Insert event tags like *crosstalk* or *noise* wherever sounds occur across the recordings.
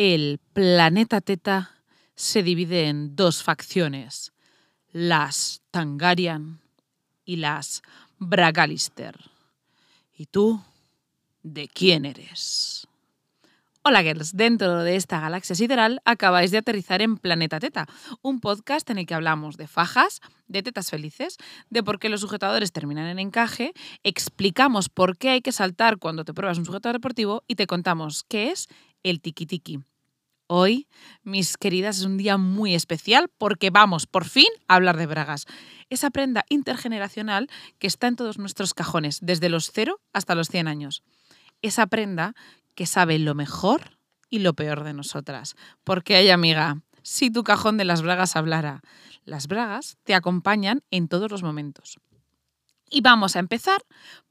El planeta Teta se divide en dos facciones, las Tangarian y las Bragalister. ¿Y tú? ¿De quién eres? Hola girls, dentro de esta galaxia sideral acabáis de aterrizar en Planeta Teta, un podcast en el que hablamos de fajas, de tetas felices, de por qué los sujetadores terminan en encaje, explicamos por qué hay que saltar cuando te pruebas un sujetador deportivo y te contamos qué es el tiki tiki. Hoy, mis queridas, es un día muy especial porque vamos por fin a hablar de bragas. Esa prenda intergeneracional que está en todos nuestros cajones, desde los 0 hasta los 100 años. Esa prenda que sabe lo mejor y lo peor de nosotras. Porque hay amiga, si tu cajón de las bragas hablara, las bragas te acompañan en todos los momentos. Y vamos a empezar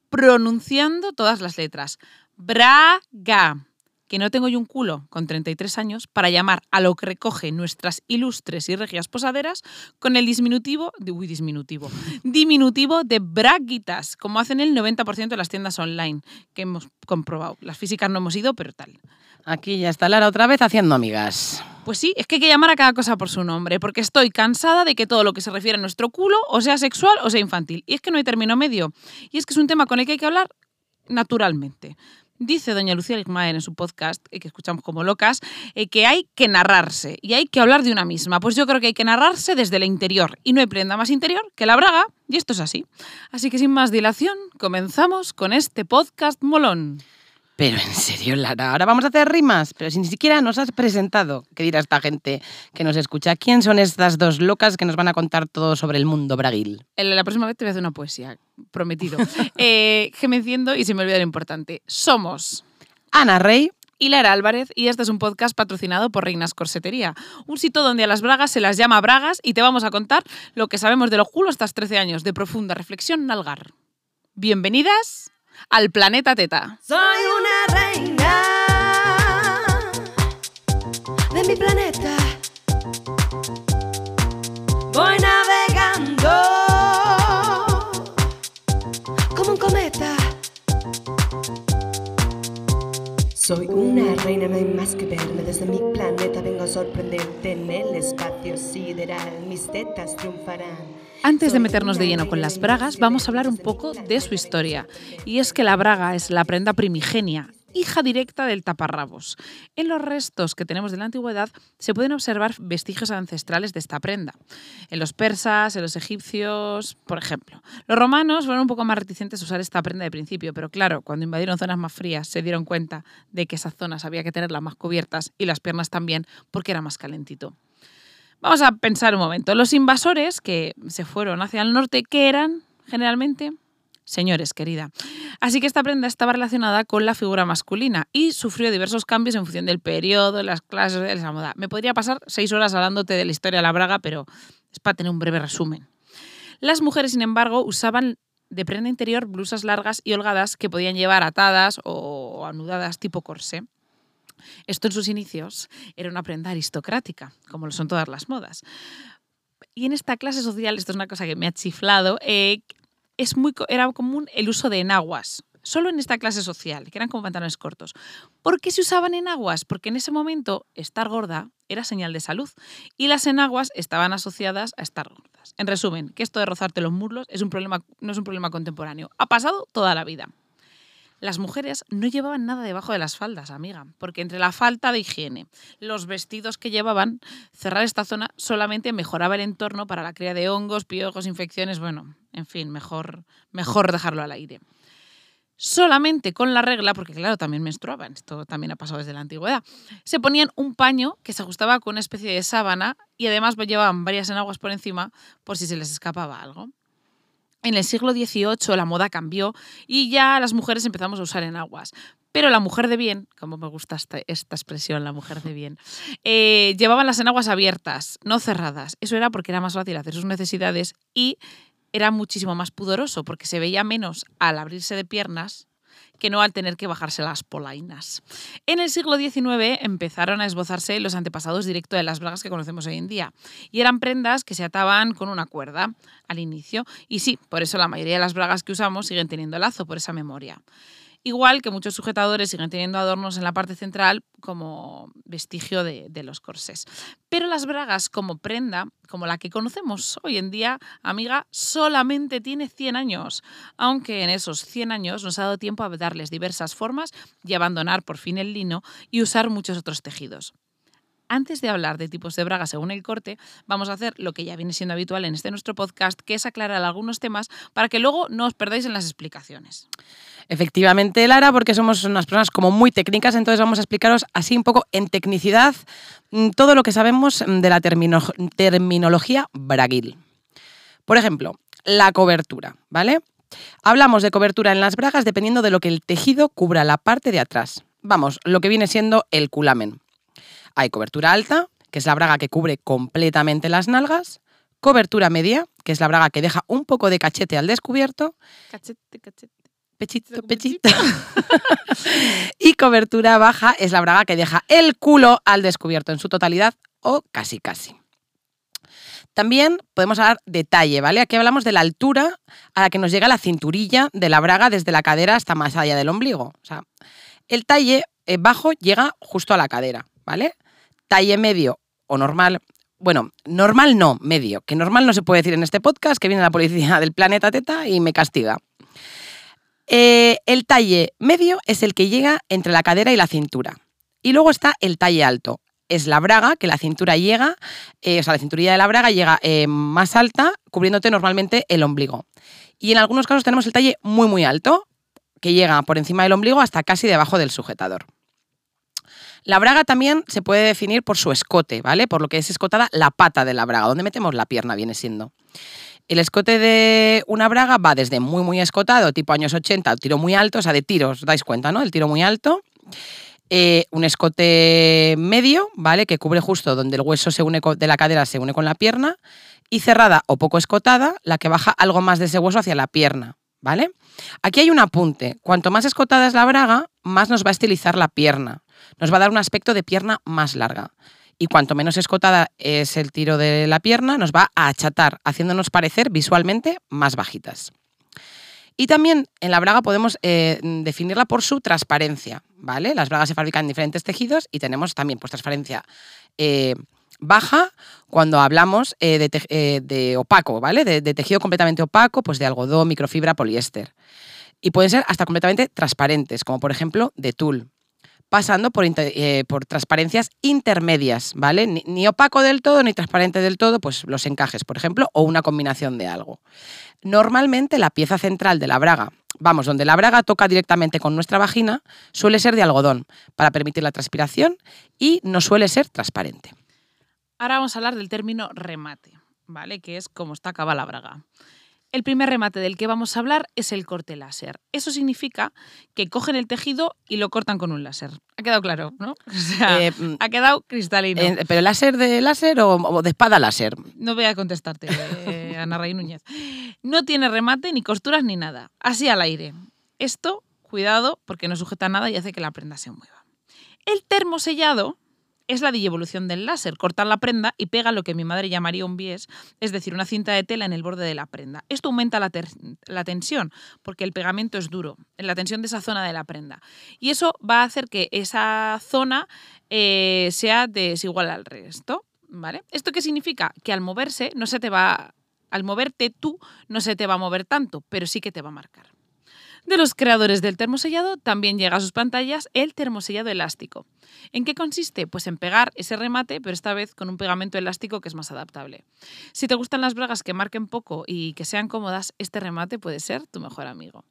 pronunciando todas las letras. Braga que no tengo yo un culo con 33 años para llamar a lo que recoge nuestras ilustres y regias posaderas con el disminutivo, de, uy, disminutivo, diminutivo de braguitas, como hacen el 90% de las tiendas online que hemos comprobado. Las físicas no hemos ido, pero tal. Aquí ya está Lara otra vez haciendo amigas. Pues sí, es que hay que llamar a cada cosa por su nombre, porque estoy cansada de que todo lo que se refiere a nuestro culo o sea sexual o sea infantil. Y es que no hay término medio. Y es que es un tema con el que hay que hablar naturalmente. Dice doña Lucía Ligmaer en su podcast, eh, que escuchamos como locas, eh, que hay que narrarse y hay que hablar de una misma. Pues yo creo que hay que narrarse desde el interior y no hay prenda más interior que la braga y esto es así. Así que sin más dilación, comenzamos con este podcast molón. Pero en serio, Lara, ahora vamos a hacer rimas, pero si ni siquiera nos has presentado. ¿Qué dirá esta gente que nos escucha? ¿Quién son estas dos locas que nos van a contar todo sobre el mundo braguil? La próxima vez te voy a hacer una poesía, prometido. *laughs* eh, que me enciendo y se me olvida lo importante. Somos Ana Rey y Lara Álvarez y este es un podcast patrocinado por Reinas Corsetería, un sitio donde a las bragas se las llama bragas y te vamos a contar lo que sabemos de los culos hasta 13 años de profunda reflexión nalgar. Bienvenidas al planeta Teta. Soy una reina de mi planeta. Voy navegando como un cometa. Soy una reina, no hay más que verme desde mi planeta. Vengo a sorprenderte en el espacio sideral. Mis tetas triunfarán. Antes de meternos de lleno con las bragas, vamos a hablar un poco de su historia. Y es que la braga es la prenda primigenia, hija directa del taparrabos. En los restos que tenemos de la antigüedad se pueden observar vestigios ancestrales de esta prenda. En los persas, en los egipcios, por ejemplo. Los romanos fueron un poco más reticentes a usar esta prenda de principio, pero claro, cuando invadieron zonas más frías se dieron cuenta de que esas zonas había que tenerlas más cubiertas y las piernas también porque era más calentito. Vamos a pensar un momento. Los invasores que se fueron hacia el norte, ¿qué eran generalmente? Señores, querida. Así que esta prenda estaba relacionada con la figura masculina y sufrió diversos cambios en función del periodo, las clases de la moda. Me podría pasar seis horas hablándote de la historia de la braga, pero es para tener un breve resumen. Las mujeres, sin embargo, usaban de prenda interior blusas largas y holgadas que podían llevar atadas o anudadas tipo corsé. Esto en sus inicios era una prenda aristocrática, como lo son todas las modas. Y en esta clase social, esto es una cosa que me ha chiflado, eh, es muy, era común el uso de enaguas. Solo en esta clase social, que eran como pantalones cortos. ¿Por qué se usaban enaguas? Porque en ese momento estar gorda era señal de salud y las enaguas estaban asociadas a estar gordas. En resumen, que esto de rozarte los muslos es un problema, no es un problema contemporáneo. Ha pasado toda la vida. Las mujeres no llevaban nada debajo de las faldas, amiga, porque entre la falta de higiene, los vestidos que llevaban, cerrar esta zona solamente mejoraba el entorno para la cría de hongos, piojos, infecciones, bueno, en fin, mejor, mejor dejarlo al aire. Solamente con la regla, porque claro, también menstruaban, esto también ha pasado desde la antigüedad, se ponían un paño que se ajustaba con una especie de sábana y además llevaban varias enaguas por encima por si se les escapaba algo. En el siglo XVIII la moda cambió y ya las mujeres empezamos a usar enaguas. Pero la mujer de bien, como me gusta esta, expresión, la mujer de bien, eh, llevaban las enaguas abiertas, no cerradas. Eso era porque era más fácil hacer sus necesidades y era muchísimo más pudoroso porque se veía menos al abrirse de piernas que no al tener que bajarse las polainas. En el siglo XIX empezaron a esbozarse los antepasados directos de las bragas que conocemos hoy en día, y eran prendas que se ataban con una cuerda al inicio, y sí, por eso la mayoría de las bragas que usamos siguen teniendo lazo, por esa memoria. Igual que muchos sujetadores siguen teniendo adornos en la parte central como vestigio de, los corsés. Pero las bragas como prenda, como la que conocemos hoy en día, amiga, solamente tiene 100 años, aunque en esos 100 años nos ha dado tiempo a darles diversas formas y abandonar por fin el lino y usar muchos otros tejidos. Antes de hablar de tipos de braga según el corte, vamos a hacer lo que ya viene siendo habitual en este nuestro podcast, que es aclarar algunos temas para que luego no os perdáis en las explicaciones. Efectivamente, Lara, porque somos unas personas como muy técnicas, entonces vamos a explicaros así un poco en tecnicidad mm, todo lo que sabemos mm, de la termino- terminología braguil. Por ejemplo, la cobertura, ¿vale? Hablamos de cobertura en las bragas dependiendo de lo que el tejido cubra la parte de atrás. Vamos, lo que viene siendo el culamen. Hay cobertura alta, que es la braga que cubre completamente las nalgas. Cobertura media, que es la braga que deja un poco de cachete al descubierto. Cachete, cachete. Pechito, pechito. *laughs* y cobertura baja es la braga que deja el culo al descubierto en su totalidad o casi casi. También podemos hablar de talle, ¿vale? Aquí hablamos de la altura a la que nos llega la cinturilla de la braga desde la cadera hasta más allá del ombligo. O sea, el talle eh, bajo llega justo a la cadera, ¿vale? Talle medio o normal. Bueno, normal no, medio. Que normal no se puede decir en este podcast, que viene la policía del planeta Teta y me castiga. Eh, el talle medio es el que llega entre la cadera y la cintura. Y luego está el talle alto. Es la braga, que la cintura llega, eh, o sea, la cinturilla de la braga llega eh, más alta, cubriéndote normalmente el ombligo. Y en algunos casos tenemos el talle muy, muy alto, que llega por encima del ombligo hasta casi debajo del sujetador. La braga también se puede definir por su escote, ¿vale? Por lo que es escotada la pata de la braga, donde metemos la pierna viene siendo. El escote de una braga va desde muy, muy escotado, tipo años 80, tiro muy alto, o sea, de tiros, os dais cuenta, ¿no? El tiro muy alto. Eh, un escote medio, ¿vale? Que cubre justo donde el hueso se une con- de la cadera se une con la pierna. Y cerrada o poco escotada, la que baja algo más de ese hueso hacia la pierna, ¿vale? Aquí hay un apunte. Cuanto más escotada es la braga, más nos va a estilizar la pierna. Nos va a dar un aspecto de pierna más larga. Y cuanto menos escotada es el tiro de la pierna, nos va a achatar, haciéndonos parecer visualmente más bajitas. Y también en la braga podemos eh, definirla por su transparencia, ¿vale? Las bragas se fabrican en diferentes tejidos y tenemos también pues, transparencia eh, baja cuando hablamos eh, de, opaco, ¿vale? De, de tejido completamente opaco, pues de algodón, microfibra, poliéster. Y pueden ser hasta completamente transparentes, como por ejemplo de tul pasando por, eh, por transparencias intermedias, ¿vale? Ni, ni opaco del todo ni transparente del todo, pues los encajes, por ejemplo, o una combinación de algo. Normalmente la pieza central de la braga, vamos, donde la braga toca directamente con nuestra vagina, suele ser de algodón para permitir la transpiración y no suele ser transparente. Ahora vamos a hablar del término remate, ¿vale? Que es cómo está acabada la braga. El primer remate del que vamos a hablar es el corte láser. Eso significa que cogen el tejido y lo cortan con un láser. Ha quedado claro, ¿no? *laughs* O sea, Eh, ha quedado cristalino. eh, ¿Pero láser de láser o, o de espada láser? No voy a contestarte, eh, Ana Rey Núñez. No tiene remate, ni costuras, ni nada. Así al aire. Esto, cuidado, porque no sujeta nada y hace que la prenda se mueva. El termosellado es la digievolución del láser. Cortar la prenda y pega lo que mi madre llamaría un bies, es decir, una cinta de tela en el borde de la prenda. Esto aumenta la tensión, porque el pegamento es duro, la tensión de esa zona de la prenda. Y eso va a hacer que esa zona eh, sea desigual al resto. ¿Vale? ¿Esto qué significa? Que al moverse no se te va. Al moverte tú no se te va a mover tanto, pero sí que te va a marcar. De los creadores del termosellado también llega a sus pantallas el termosellado elástico. ¿En qué consiste? Pues en pegar ese remate, pero esta vez con un pegamento elástico que es más adaptable. Si te gustan las bragas que marquen poco y que sean cómodas, este remate puede ser tu mejor amigo.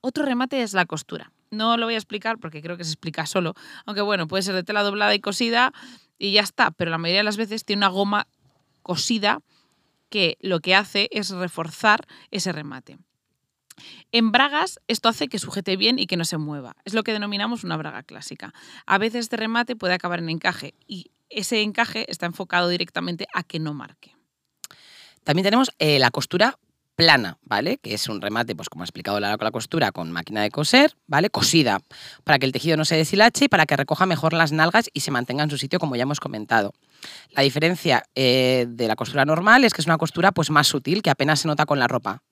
Otro remate es la costura. No lo voy a explicar porque creo que se explica solo, aunque bueno, puede ser de tela doblada y cosida y ya está, pero la mayoría de las veces tiene una goma cosida que lo que hace es reforzar ese remate. En bragas, esto hace que sujete bien y que no se mueva. Es lo que denominamos una braga clásica. A veces este remate puede acabar en encaje y ese encaje está enfocado directamente a que no marque. También tenemos eh, la costura plana, ¿vale? Que es un remate, pues como ha explicado con la costura, con máquina de coser, ¿vale? Cosida, para que el tejido no se deshilache y para que recoja mejor las nalgas y se mantenga en su sitio, como ya hemos comentado. La diferencia eh, de la costura normal es que es una costura pues más sutil, que apenas se nota con la ropa.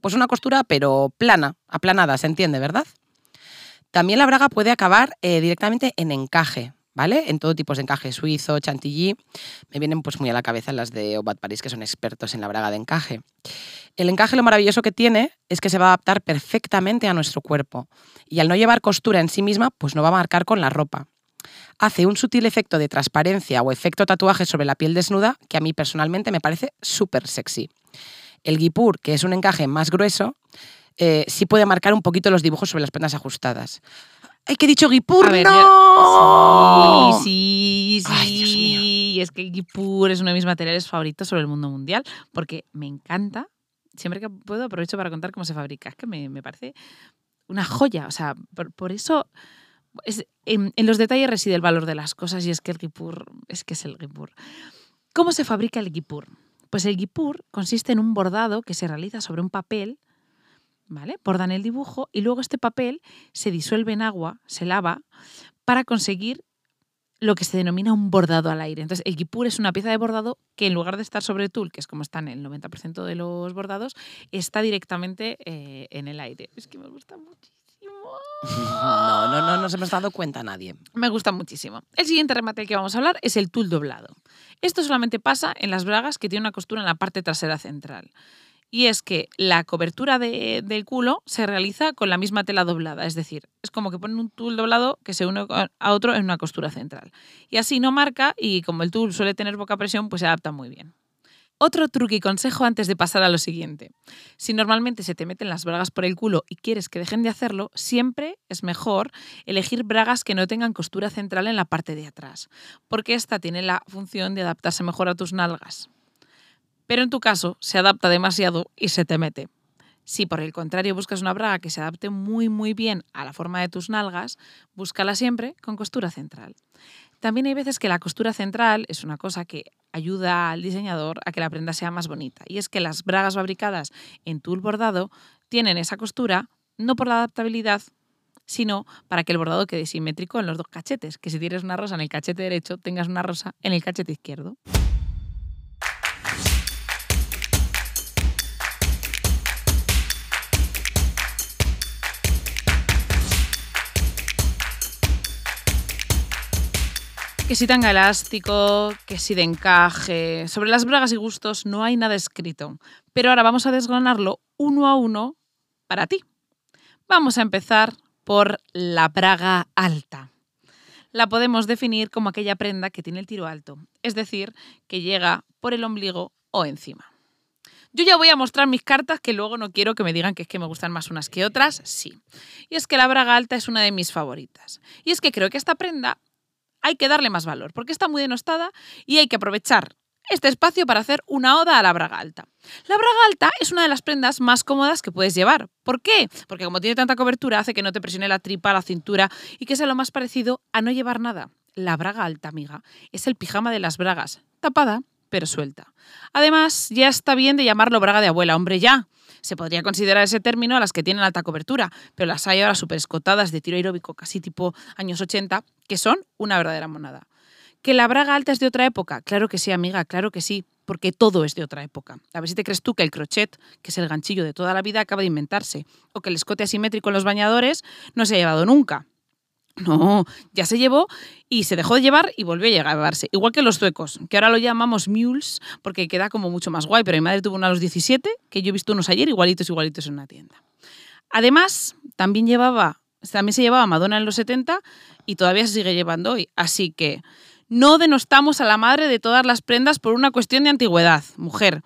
Pues una costura, pero plana, aplanada, se entiende, ¿verdad? También la braga puede acabar eh, directamente en encaje, ¿vale? En todo tipo de encaje, suizo, chantilly. Me vienen pues muy a la cabeza las de Obat Paris, que son expertos en la braga de encaje. El encaje lo maravilloso que tiene es que se va a adaptar perfectamente a nuestro cuerpo y al no llevar costura en sí misma, pues no va a marcar con la ropa. Hace un sutil efecto de transparencia o efecto tatuaje sobre la piel desnuda que a mí personalmente me parece súper sexy. El guipur, que es un encaje más grueso, eh, sí puede marcar un poquito los dibujos sobre las prendas ajustadas. ¡Ay, que he dicho guipur! Ver, ¡No! Sí, sí, sí. Ay, Dios mío. Y es que el guipur es uno de mis materiales favoritos sobre el mundo mundial porque me encanta. Siempre que puedo aprovecho para contar cómo se fabrica. Es que me, me parece una joya. O sea, por, por eso es- en, en los detalles reside el valor de las cosas y es que el guipur es que es el guipur. ¿Cómo se fabrica el guipur? Pues el guipur consiste en un bordado que se realiza sobre un papel, ¿vale? Bordan el dibujo y luego este papel se disuelve en agua, se lava, para conseguir lo que se denomina un bordado al aire. Entonces, el guipur es una pieza de bordado que en lugar de estar sobre tul, que es como están el 90% de los bordados, está directamente eh, en el aire. Es que me gusta muchísimo. No, no, no, se me está dado cuenta nadie. Me gusta muchísimo. El siguiente remate que vamos a hablar es el tul doblado. Esto solamente pasa en las bragas que tienen una costura en la parte trasera central. Y es que la cobertura de- del culo se realiza con la misma tela doblada. Es decir, es como que ponen un tul doblado que se une a otro en una costura central. Y así no marca y como el tul suele tener poca presión, pues se adapta muy bien. Otro truque y consejo antes de pasar a lo siguiente. Si normalmente se te meten las bragas por el culo y quieres que dejen de hacerlo, siempre es mejor elegir bragas que no tengan costura central en la parte de atrás, porque esta tiene la función de adaptarse mejor a tus nalgas. Pero en tu caso se adapta demasiado y se te mete. Si por el contrario buscas una braga que se adapte muy muy bien a la forma de tus nalgas, búscala siempre con costura central. También hay veces que la costura central es una cosa que ayuda al diseñador a que la prenda sea más bonita. Y es que las bragas fabricadas en tul bordado tienen esa costura no por la adaptabilidad, sino para que el bordado quede simétrico en los dos cachetes. Que si tienes una rosa en el cachete derecho, tengas una rosa en el cachete izquierdo. Que si tanga elástico, que si de encaje. Sobre las bragas y gustos no hay nada escrito. Pero ahora vamos a desgranarlo uno a uno para ti. Vamos a empezar por la braga alta. La podemos definir como aquella prenda que tiene el tiro alto, es decir, que llega por el ombligo o encima. Yo ya voy a mostrar mis cartas que luego no quiero que me digan que es que me gustan más unas que otras, sí. Y es que la braga alta es una de mis favoritas. Y es que creo que esta prenda hay que darle más valor, porque está muy denostada y hay que aprovechar este espacio para hacer una oda a la braga alta. La braga alta es una de las prendas más cómodas que puedes llevar. ¿Por qué? Porque como tiene tanta cobertura hace que no te presione la tripa, la cintura y que sea lo más parecido a no llevar nada. La braga alta, amiga, es el pijama de las bragas, tapada pero suelta. Además, ya está bien de llamarlo braga de abuela, hombre, ya. Se podría considerar ese término a las que tienen alta cobertura, pero las hay ahora súper escotadas de tiro aeróbico, casi tipo años 80, que son una verdadera monada. ¿Que la braga alta es de otra época? Claro que sí, amiga, claro que sí, porque todo es de otra época. A ver si te crees tú que el crochet, que es el ganchillo de toda la vida, acaba de inventarse, o que el escote asimétrico en los bañadores no se ha llevado nunca. No, ya se llevó y se dejó de llevar y volvió a llevarse. Igual que los zuecos, que ahora lo llamamos mules porque queda como mucho más guay, pero mi madre tuvo uno a los 17, que yo he visto unos ayer igualitos, igualitos en una tienda. Además, también llevaba, también se llevaba Madonna en los 70 y todavía se sigue llevando hoy. Así que no denostamos a la madre de todas las prendas por una cuestión de antigüedad, mujer.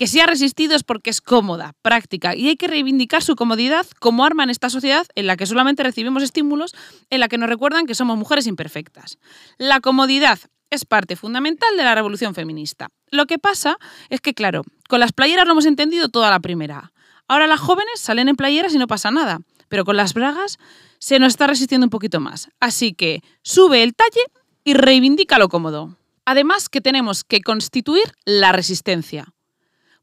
Que se ha resistido es porque es cómoda, práctica y hay que reivindicar su comodidad como arma en esta sociedad en la que solamente recibimos estímulos, en la que nos recuerdan que somos mujeres imperfectas. La comodidad es parte fundamental de la revolución feminista. Lo que pasa es que, claro, con las playeras lo hemos entendido toda la primera. Ahora las jóvenes salen en playeras y no pasa nada, pero con las bragas se nos está resistiendo un poquito más. Así que sube el talle y reivindica lo cómodo. Además que tenemos que constituir la resistencia.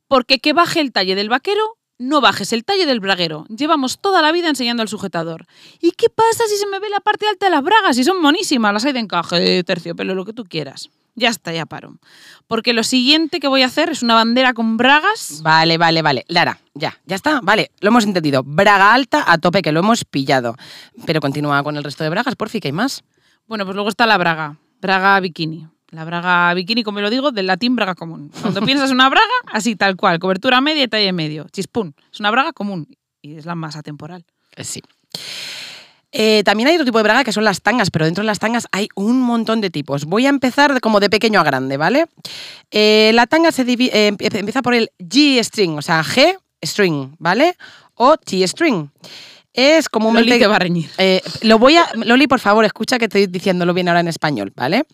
Porque que baje el talle del vaquero, no bajes el talle del braguero. Llevamos toda la vida enseñando al sujetador. ¿Y qué pasa si se me ve la parte alta de las bragas? Si son monísimas, las hay de encaje, terciopelo, lo que tú quieras. Ya está, ya paro. Porque lo siguiente que voy a hacer es una bandera con bragas. Vale, vale, vale. Lara, ya, ya está, vale, lo hemos entendido. Braga alta a tope, que lo hemos pillado. Pero continúa con el resto de bragas, por fin, que hay más. Bueno, pues luego está la braga, braga bikini. La braga bikini, como lo digo, del latín braga común. Cuando piensas una braga, así tal cual, cobertura media y talle medio. Chispún. Es una braga común y es la más atemporal. Eh, Sí. Eh, también hay otro tipo de braga que son las tangas, pero dentro de las tangas hay un montón de tipos. Voy a empezar de- como de pequeño a grande, ¿vale? Eh, la tanga se eh, empieza por el G-string, o sea, G string, ¿vale? O T-string. Es comúnmente... Loli te va a reñir. Lo voy a. Loli, por favor, escucha que estoy diciéndolo bien ahora en español, ¿vale?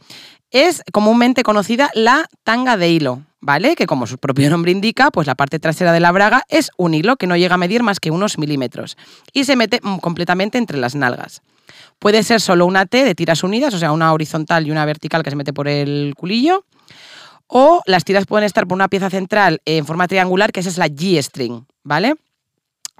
Es comúnmente conocida la tanga de hilo, ¿vale? Que como su propio nombre indica, pues la parte trasera de la braga es un hilo que no llega a medir más que unos milímetros y se mete mm, completamente entre las nalgas. Puede ser solo una T de tiras unidas, o sea, una horizontal y una vertical que se mete por el culillo. O las tiras pueden estar por una pieza central en forma triangular, que esa es la G-string, ¿vale?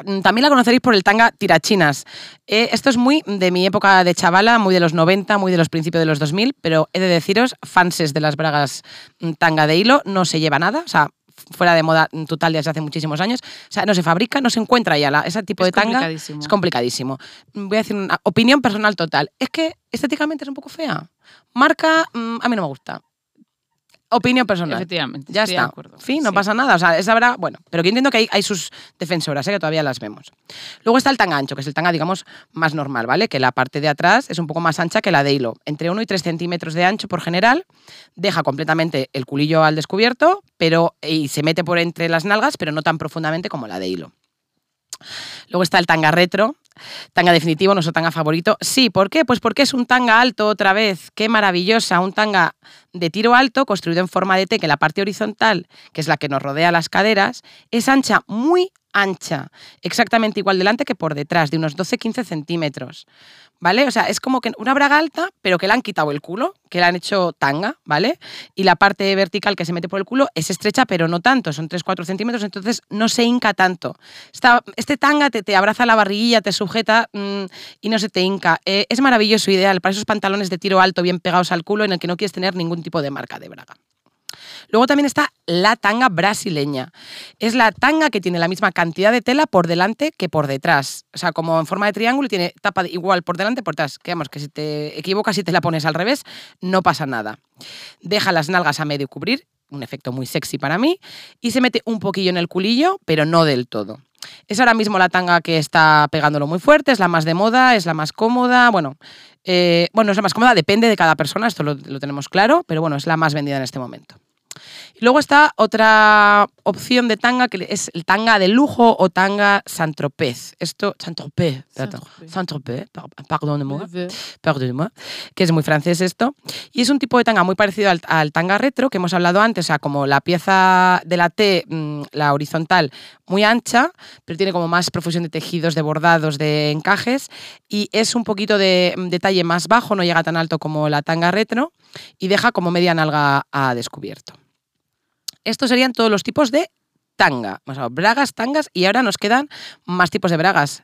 Mm, También la conoceréis por el tanga tirachinas. Eh, esto es muy de mi época de chavala, muy de los 90, muy de los principios de los 2000, pero he de deciros, fanses de las bragas mm, tanga de hilo, no se lleva nada, o sea, fuera de moda mm, total desde hace muchísimos años. O sea, no se fabrica, no se encuentra ya la- ese tipo Es de tanga. Es complicadísimo. Voy a decir una opinión personal total. Es que estéticamente es un poco fea. Marca, a mí no me gusta. Opinión personal. Efectivamente. Ya estoy de está. acuerdo. Fin, no Sí. pasa nada. O sea, esa habrá, bueno, pero que entiendo que hay, hay sus defensoras, ¿eh? que todavía las vemos. Luego está el tanga ancho, que es el tanga, digamos, más normal, ¿vale? Que la parte de atrás es un poco más ancha que la de hilo. Entre 1 y 3 centímetros de ancho por general. Deja completamente el culillo al descubierto, pero y se mete por entre las nalgas, pero no tan profundamente como la de hilo. Luego está el tanga retro, tanga definitivo, nuestro tanga favorito. Sí, ¿por qué? Pues porque es un tanga alto otra vez. Qué maravillosa, un tanga de tiro alto construido en forma de T, que la parte horizontal, que es la que nos rodea las caderas, es ancha, muy ancha, exactamente igual delante que por detrás, de unos 12-15 centímetros. ¿Vale? O sea, es como que una braga alta, pero que le han quitado el culo, que le han hecho tanga, ¿vale? Y la parte vertical que se mete por el culo es estrecha, pero no tanto, son 3-4 centímetros, entonces no se hinca tanto. Esta- este tanga te, te abraza la barriguilla, te sujeta mm, y no se te hinca. Eh, es maravilloso, ideal para esos pantalones de tiro alto bien pegados al culo en el que no quieres tener ningún tipo de marca de braga. Luego también está la tanga brasileña. Es la tanga que tiene la misma cantidad de tela por delante que por detrás. O sea, como en forma de triángulo tiene tapa igual por delante por detrás. Que que si te equivocas y te la pones al revés, no pasa nada. Deja las nalgas a medio cubrir, un efecto muy sexy para mí, y se mete un poquillo en el culillo, pero no del todo. Es ahora mismo la tanga que está pegándolo muy fuerte, es la más de moda, es la más cómoda, bueno, eh, bueno, es la más cómoda, depende de cada persona, esto lo, lo tenemos claro, pero bueno, es la más vendida en este momento. Y luego está otra opción de tanga que es el tanga de lujo o tanga Saint-Tropez. Esto, Saint-Tropez, perdón. Saint-Tropez. Pardonnez-moi, que es muy francés esto. Y es un tipo de tanga muy parecido al, al tanga retro que hemos hablado antes, o sea, como la pieza de la T, mm, la horizontal, muy ancha, pero tiene como más profusión de tejidos, de bordados, de encajes, y es un poquito de mm, detalle más bajo, no llega tan alto como la tanga retro, y deja como media nalga a descubierto. Estos serían todos los tipos de tanga. O sea, bragas, tangas, y ahora nos quedan más tipos de bragas.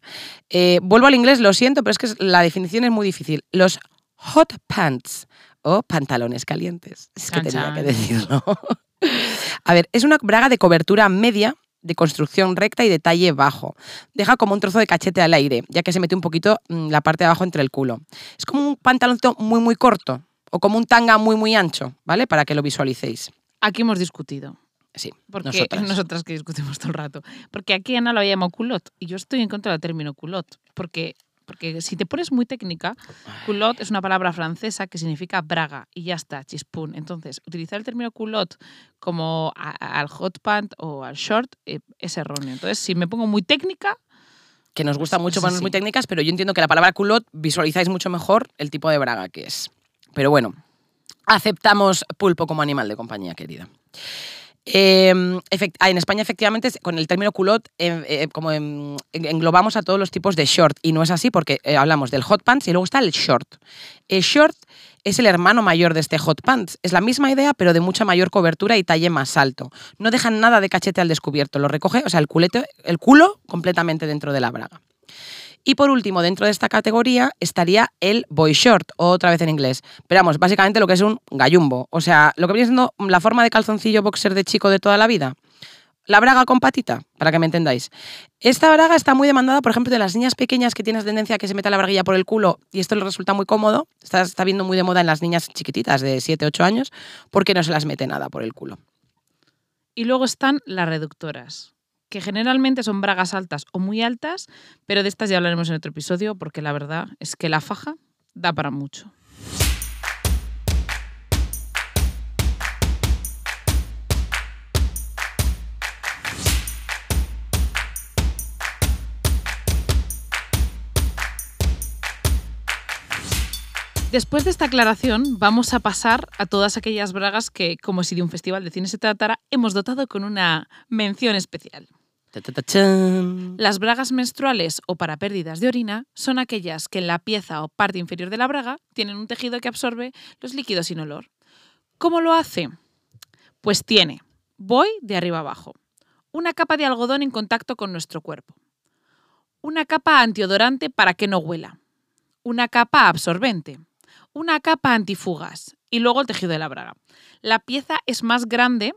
Eh, vuelvo al inglés, lo siento, pero es que la definición es muy difícil. Los hot pants o pantalones calientes. Es que tenía que decirlo. *laughs* A ver, es una braga de cobertura media, de construcción recta y de talle bajo. Deja como un trozo de cachete al aire, ya que se mete un poquito mm, la parte de abajo entre el culo. Es como un pantaloncito muy, muy corto, o como un tanga muy, muy ancho, ¿vale? Para que lo visualicéis. Aquí hemos discutido. Sí, Porque nosotras. nosotras que discutimos todo el rato. Porque aquí Ana lo llama culot y yo estoy en contra del término culot. Porque, porque si te pones muy técnica, culot es una palabra francesa que significa braga y ya está, chispún. Entonces, utilizar el término culot como a- a- al hot pant o al short eh, es erróneo. Entonces, si me pongo muy técnica, que nos gusta mucho Sí, ponernos sí. muy técnicas, pero yo entiendo que la palabra culot visualizáis mucho mejor el tipo de braga que es. Pero bueno, aceptamos pulpo como animal de compañía, querida. Efect- ah, en España, efectivamente, con el término culot, eh, eh, como en- en- englobamos a todos los tipos de short. Y no es así porque eh, hablamos del hot pants y luego está el short. El short es el hermano mayor de este hot pants. Es la misma idea, pero de mucha mayor cobertura y talle más alto. No dejan nada de cachete al descubierto. Lo recoge, o sea, el, culete, el culo completamente dentro de la braga. Y por último, dentro de esta categoría estaría el boy short, otra vez en inglés. Pero vamos, básicamente lo que es un gallumbo. O sea, lo que viene siendo la forma de calzoncillo boxer de chico de toda la vida. La braga con patita, para que me entendáis. Esta braga está muy demandada, por ejemplo, de las niñas pequeñas que tienes tendencia a que se meta la braguilla por el culo y esto les resulta muy cómodo. Está, está viendo muy de moda en las niñas chiquititas de 7, 8 años porque no se las mete nada por el culo. Y luego están las reductoras, que generalmente son bragas altas o muy altas, pero de estas ya hablaremos en otro episodio porque la verdad es que la faja da para mucho. Después de esta aclaración, vamos a pasar a todas aquellas bragas que, como si de un festival de cine se tratara, hemos dotado con una mención especial. Las bragas menstruales o para pérdidas de orina son aquellas que en la pieza o parte inferior de la braga tienen un tejido que absorbe los líquidos sin olor. ¿Cómo lo hace? Pues tiene, voy de arriba abajo, una capa de algodón en contacto con nuestro cuerpo, una capa antiodorante para que no huela, una capa absorbente, una capa antifugas y luego el tejido de la braga. La pieza es más grande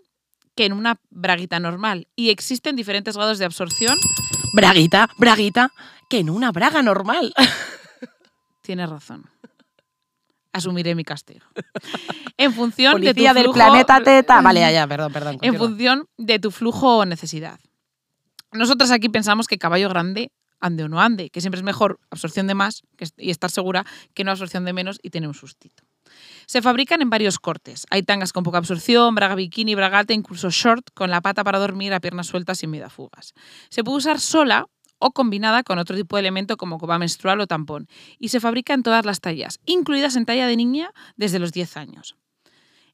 que en una braguita normal y existen diferentes grados de absorción. Braguita, braguita, que en una braga normal. *laughs* Tienes razón. Asumiré mi castigo. En función de tu del flujo- planeta Teta. Vale, perdón, perdón. en función de tu flujo o necesidad. Nosotras aquí pensamos que caballo grande ande o no ande, que siempre es mejor absorción de más y estar segura que no absorción de menos y tener un sustito. Se fabrican en varios cortes. Hay tangas con poca absorción, braga bikini, bragata, incluso short con la pata para dormir a piernas sueltas medio a fugas. Se puede usar sola o combinada con otro tipo de elemento como copa menstrual o tampón y se fabrica en todas las tallas, incluidas en talla de niña desde los 10 años.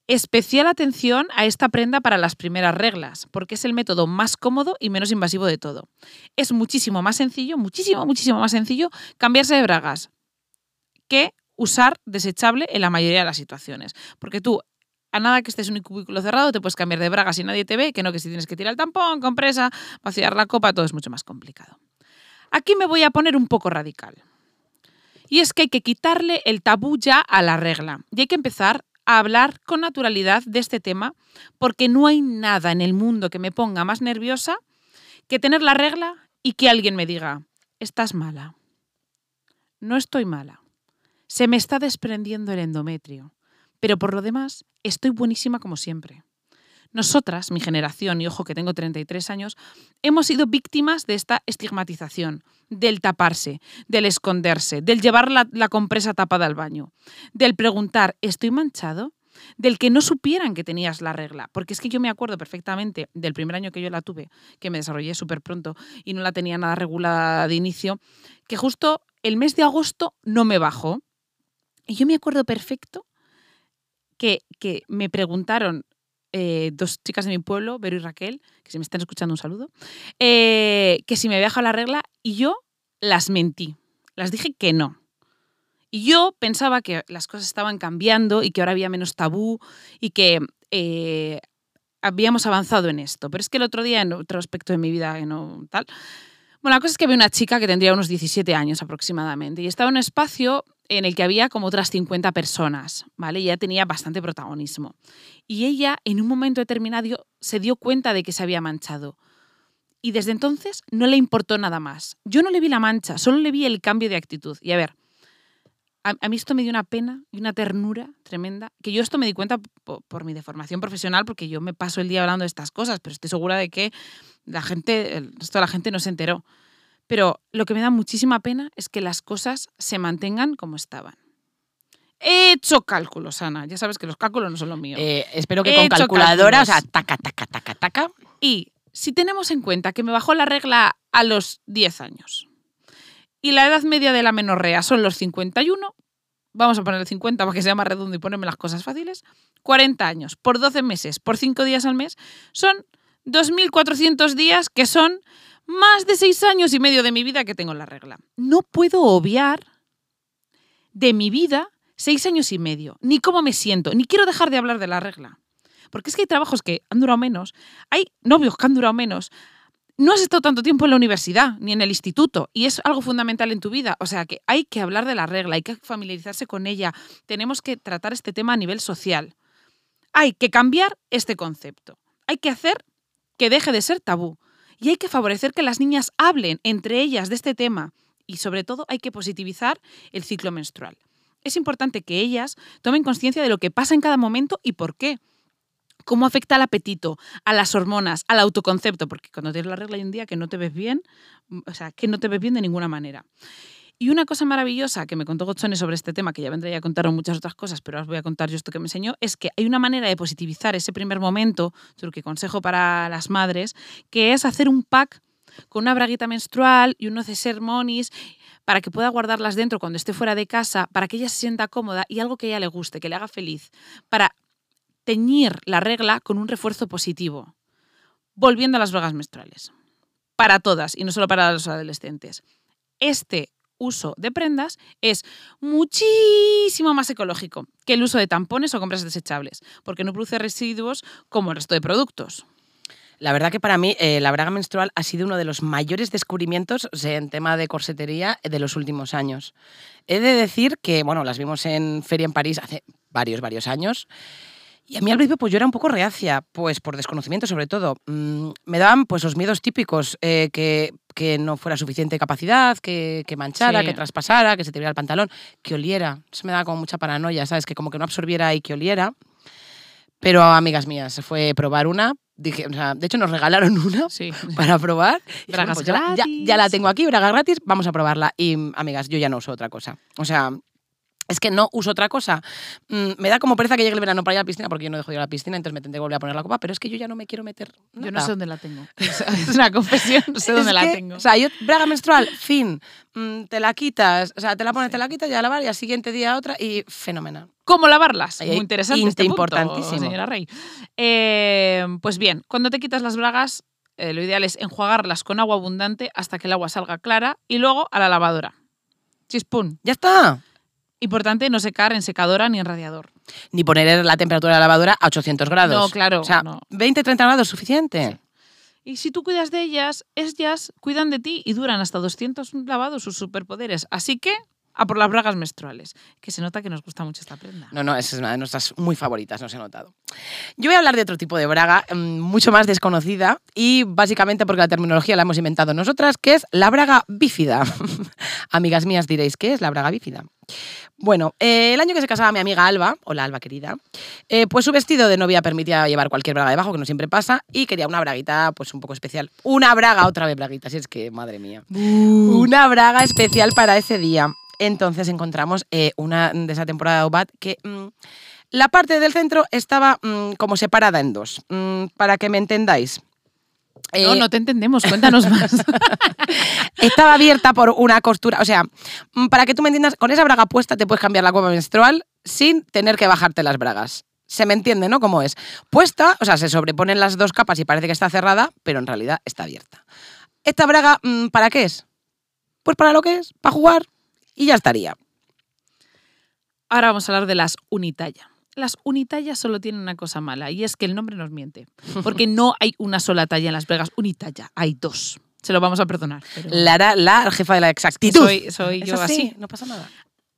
Especial atención a esta prenda para las primeras reglas, porque es el método más cómodo y menos invasivo de todo. Es muchísimo más sencillo, muchísimo, muchísimo más sencillo cambiarse de bragas que usar desechable en la mayoría de las situaciones. Porque tú, a nada que estés en un cubículo cerrado, te puedes cambiar de bragas y nadie te ve, que no que si tienes que tirar el tampón, compresa, vaciar la copa, todo es mucho más complicado. Aquí me voy a poner un poco radical. Y es que hay que quitarle el tabú ya a la regla. Y hay que empezar a hablar con naturalidad de este tema, porque no hay nada en el mundo que me ponga más nerviosa que tener la regla y que alguien me diga, estás mala. No estoy mala. Se me está desprendiendo el endometrio. Pero por lo demás, estoy buenísima como siempre. Nosotras, mi generación, y ojo que tengo 33 años, hemos sido víctimas de esta estigmatización, del taparse, del esconderse, del llevar la, la compresa tapada al baño, del preguntar, ¿estoy manchado? Del que no supieran que tenías la regla. Porque es que yo me acuerdo perfectamente del primer año que yo la tuve, que me desarrollé súper pronto y no la tenía nada regulada de inicio, que justo el mes de agosto no me bajó. Y yo me acuerdo perfecto que, que me preguntaron eh, dos chicas de mi pueblo, Vero y Raquel, que si me están escuchando un saludo, eh, que si me había dejado la regla y yo las mentí. Las dije que no. Y yo pensaba que las cosas estaban cambiando y que ahora había menos tabú y que eh, habíamos avanzado en esto. Pero es que el otro día, en otro aspecto de mi vida, no tal. Bueno, la cosa es que había una chica que tendría unos 17 años aproximadamente y estaba en un espacio en el que había como otras 50 personas, ¿vale? Ella tenía bastante protagonismo. Y ella, en un momento determinado, se dio cuenta de que se había manchado. Y desde entonces no le importó nada más. Yo no le vi la mancha, solo le vi el cambio de actitud. Y a ver, a, mí esto me dio una pena y una ternura tremenda, que yo esto me di cuenta po- por, mi deformación profesional, porque yo me paso el día hablando de estas cosas, pero estoy segura de que la gente, el resto de la gente no se enteró. Pero lo que me da muchísima pena es que las cosas se mantengan como estaban. He hecho cálculos, Ana. Ya sabes que los cálculos no son lo mío. Eh, espero que He con calculadora, o sea, taca, taca, taca, taca. Y si tenemos en cuenta que me bajó la regla a los 10 años y la edad media de la menorrea son los 51, vamos a poner el 50 para que sea más redondo y ponerme las cosas fáciles, 40 años por 12 meses, por 5 días al mes, son 2.400 días que son más de 6 años y medio de mi vida que tengo la regla. No puedo obviar de mi vida 6 años y medio, ni cómo me siento, ni quiero dejar de hablar de la regla. Porque es que hay trabajos que han durado menos, hay novios que han durado menos, no has estado tanto tiempo en la universidad ni en el instituto y es algo fundamental en tu vida. O sea que hay que hablar de la regla, hay que familiarizarse con ella. Tenemos que tratar este tema a nivel social. Hay que cambiar este concepto. Hay que hacer que deje de ser tabú. Y hay que favorecer que las niñas hablen entre ellas de este tema. Y sobre todo hay que positivizar el ciclo menstrual. Es importante que ellas tomen conciencia de lo que pasa en cada momento y por qué cómo afecta al apetito, a las hormonas, al autoconcepto, porque cuando tienes la regla hay un día que no te ves bien, o sea, que no te ves bien de ninguna manera. Y una cosa maravillosa que me contó Gotzone sobre este tema, que ya vendré a contar muchas otras cosas, pero os voy a contar yo esto que me enseñó, es que hay una manera de positivizar ese primer momento, lo que consejo para las madres, que es hacer un pack con una braguita menstrual y unos sermonis para que pueda guardarlas dentro cuando esté fuera de casa, para que ella se sienta cómoda y algo que ella le guste, que le haga feliz, para teñir la regla con un refuerzo positivo. Volviendo a las drogas menstruales. Para todas y no solo para los adolescentes. Este uso de prendas es muchísimo más ecológico que el uso de tampones o compras desechables, porque no produce residuos como el resto de productos. La verdad que para mí eh, la braga menstrual ha sido uno de los mayores descubrimientos en tema de corsetería de los últimos años. He de decir que, bueno, las vimos en Feria en París hace varios, varios años y a mí al principio pues yo era un poco reacia, pues por desconocimiento sobre todo. Mm, me daban pues los miedos típicos, eh, que, que, no fuera suficiente capacidad, que, que manchara, que traspasara, que se te viera el pantalón, que oliera. Eso me daba como mucha paranoia, ¿sabes? Que como que no absorbiera y que oliera. Pero amigas mías, se fue probar una. Dije, o sea, de hecho nos regalaron *laughs* una para probar. Bragas pues gratis. Ya, ya, la tengo aquí, braga gratis, vamos a probarla. Y amigas, yo ya no uso otra cosa. O sea, es que no uso otra cosa. Mm, me da como pereza que llegue el verano para ir a la piscina, porque yo no dejo de ir a la piscina, entonces me tendré que volver a poner la copa, pero es que yo ya no me quiero meter. Nada. Yo no sé dónde la tengo. *laughs* Es una confesión, no sé dónde Es la que, tengo. O sea, yo, braga menstrual, fin, mm, te la quitas, o sea, te la pones, te la quitas, ya a lavar y al siguiente día otra y fenomenal. ¿Cómo lavarlas? Ahí Muy interesante inte este punto, importantísimo. señora Rey. Eh, pues bien, cuando te quitas las bragas, eh, lo ideal es enjuagarlas con agua abundante hasta que el agua salga clara y luego a la lavadora. Chispún. Ya está. Importante no secar en secadora ni en radiador. Ni poner la temperatura de la lavadora a 800 grados. No, claro, O sea, no. 20-30 grados es suficiente. Y si tú cuidas de ellas, ellas cuidan de ti y duran hasta 200 lavados sus superpoderes. Así que a por las bragas menstruales, que se nota que nos gusta mucho esta prenda. No, no, esa es una de nuestras muy favoritas, nos he notado. Yo voy a hablar de otro tipo de braga, mm, mucho más desconocida, y básicamente porque la terminología la hemos inventado nosotras, que es la braga bífida. *laughs* Amigas mías diréis, ¿qué es la braga bífida? Bueno, eh, el año que se casaba mi amiga Alba, hola Alba querida, eh, pues su vestido de novia permitía llevar cualquier braga debajo, que no siempre pasa, y quería una braguita pues un poco especial. Una braga, otra vez braguita, si es que, madre mía. Una braga especial para ese día. Entonces encontramos eh, una de esa temporada de Obat que mm, la parte del centro estaba mm, como separada en dos. Mm, para que me entendáis. no, Eh, no te entendemos, cuéntanos *laughs* más. estaba abierta por una costura. O sea, para que tú me entiendas, con esa braga puesta te puedes cambiar la cueva menstrual sin tener que bajarte las bragas. Se me entiende, ¿no? Cómo es. Puesta, o sea, se sobreponen las dos capas y parece que está cerrada, pero en realidad está abierta. ¿Esta braga para qué es? Pues para lo que es, para jugar y ya estaría. Ahora vamos a hablar de las unitalla. Las unitallas solo tienen una cosa mala y es que el nombre nos miente. Porque *laughs* no hay una sola talla en las bragas unitalla, hay dos. Se lo vamos a perdonar. pero Lara, la jefa de la exactitud. soy, yo así. no pasa nada.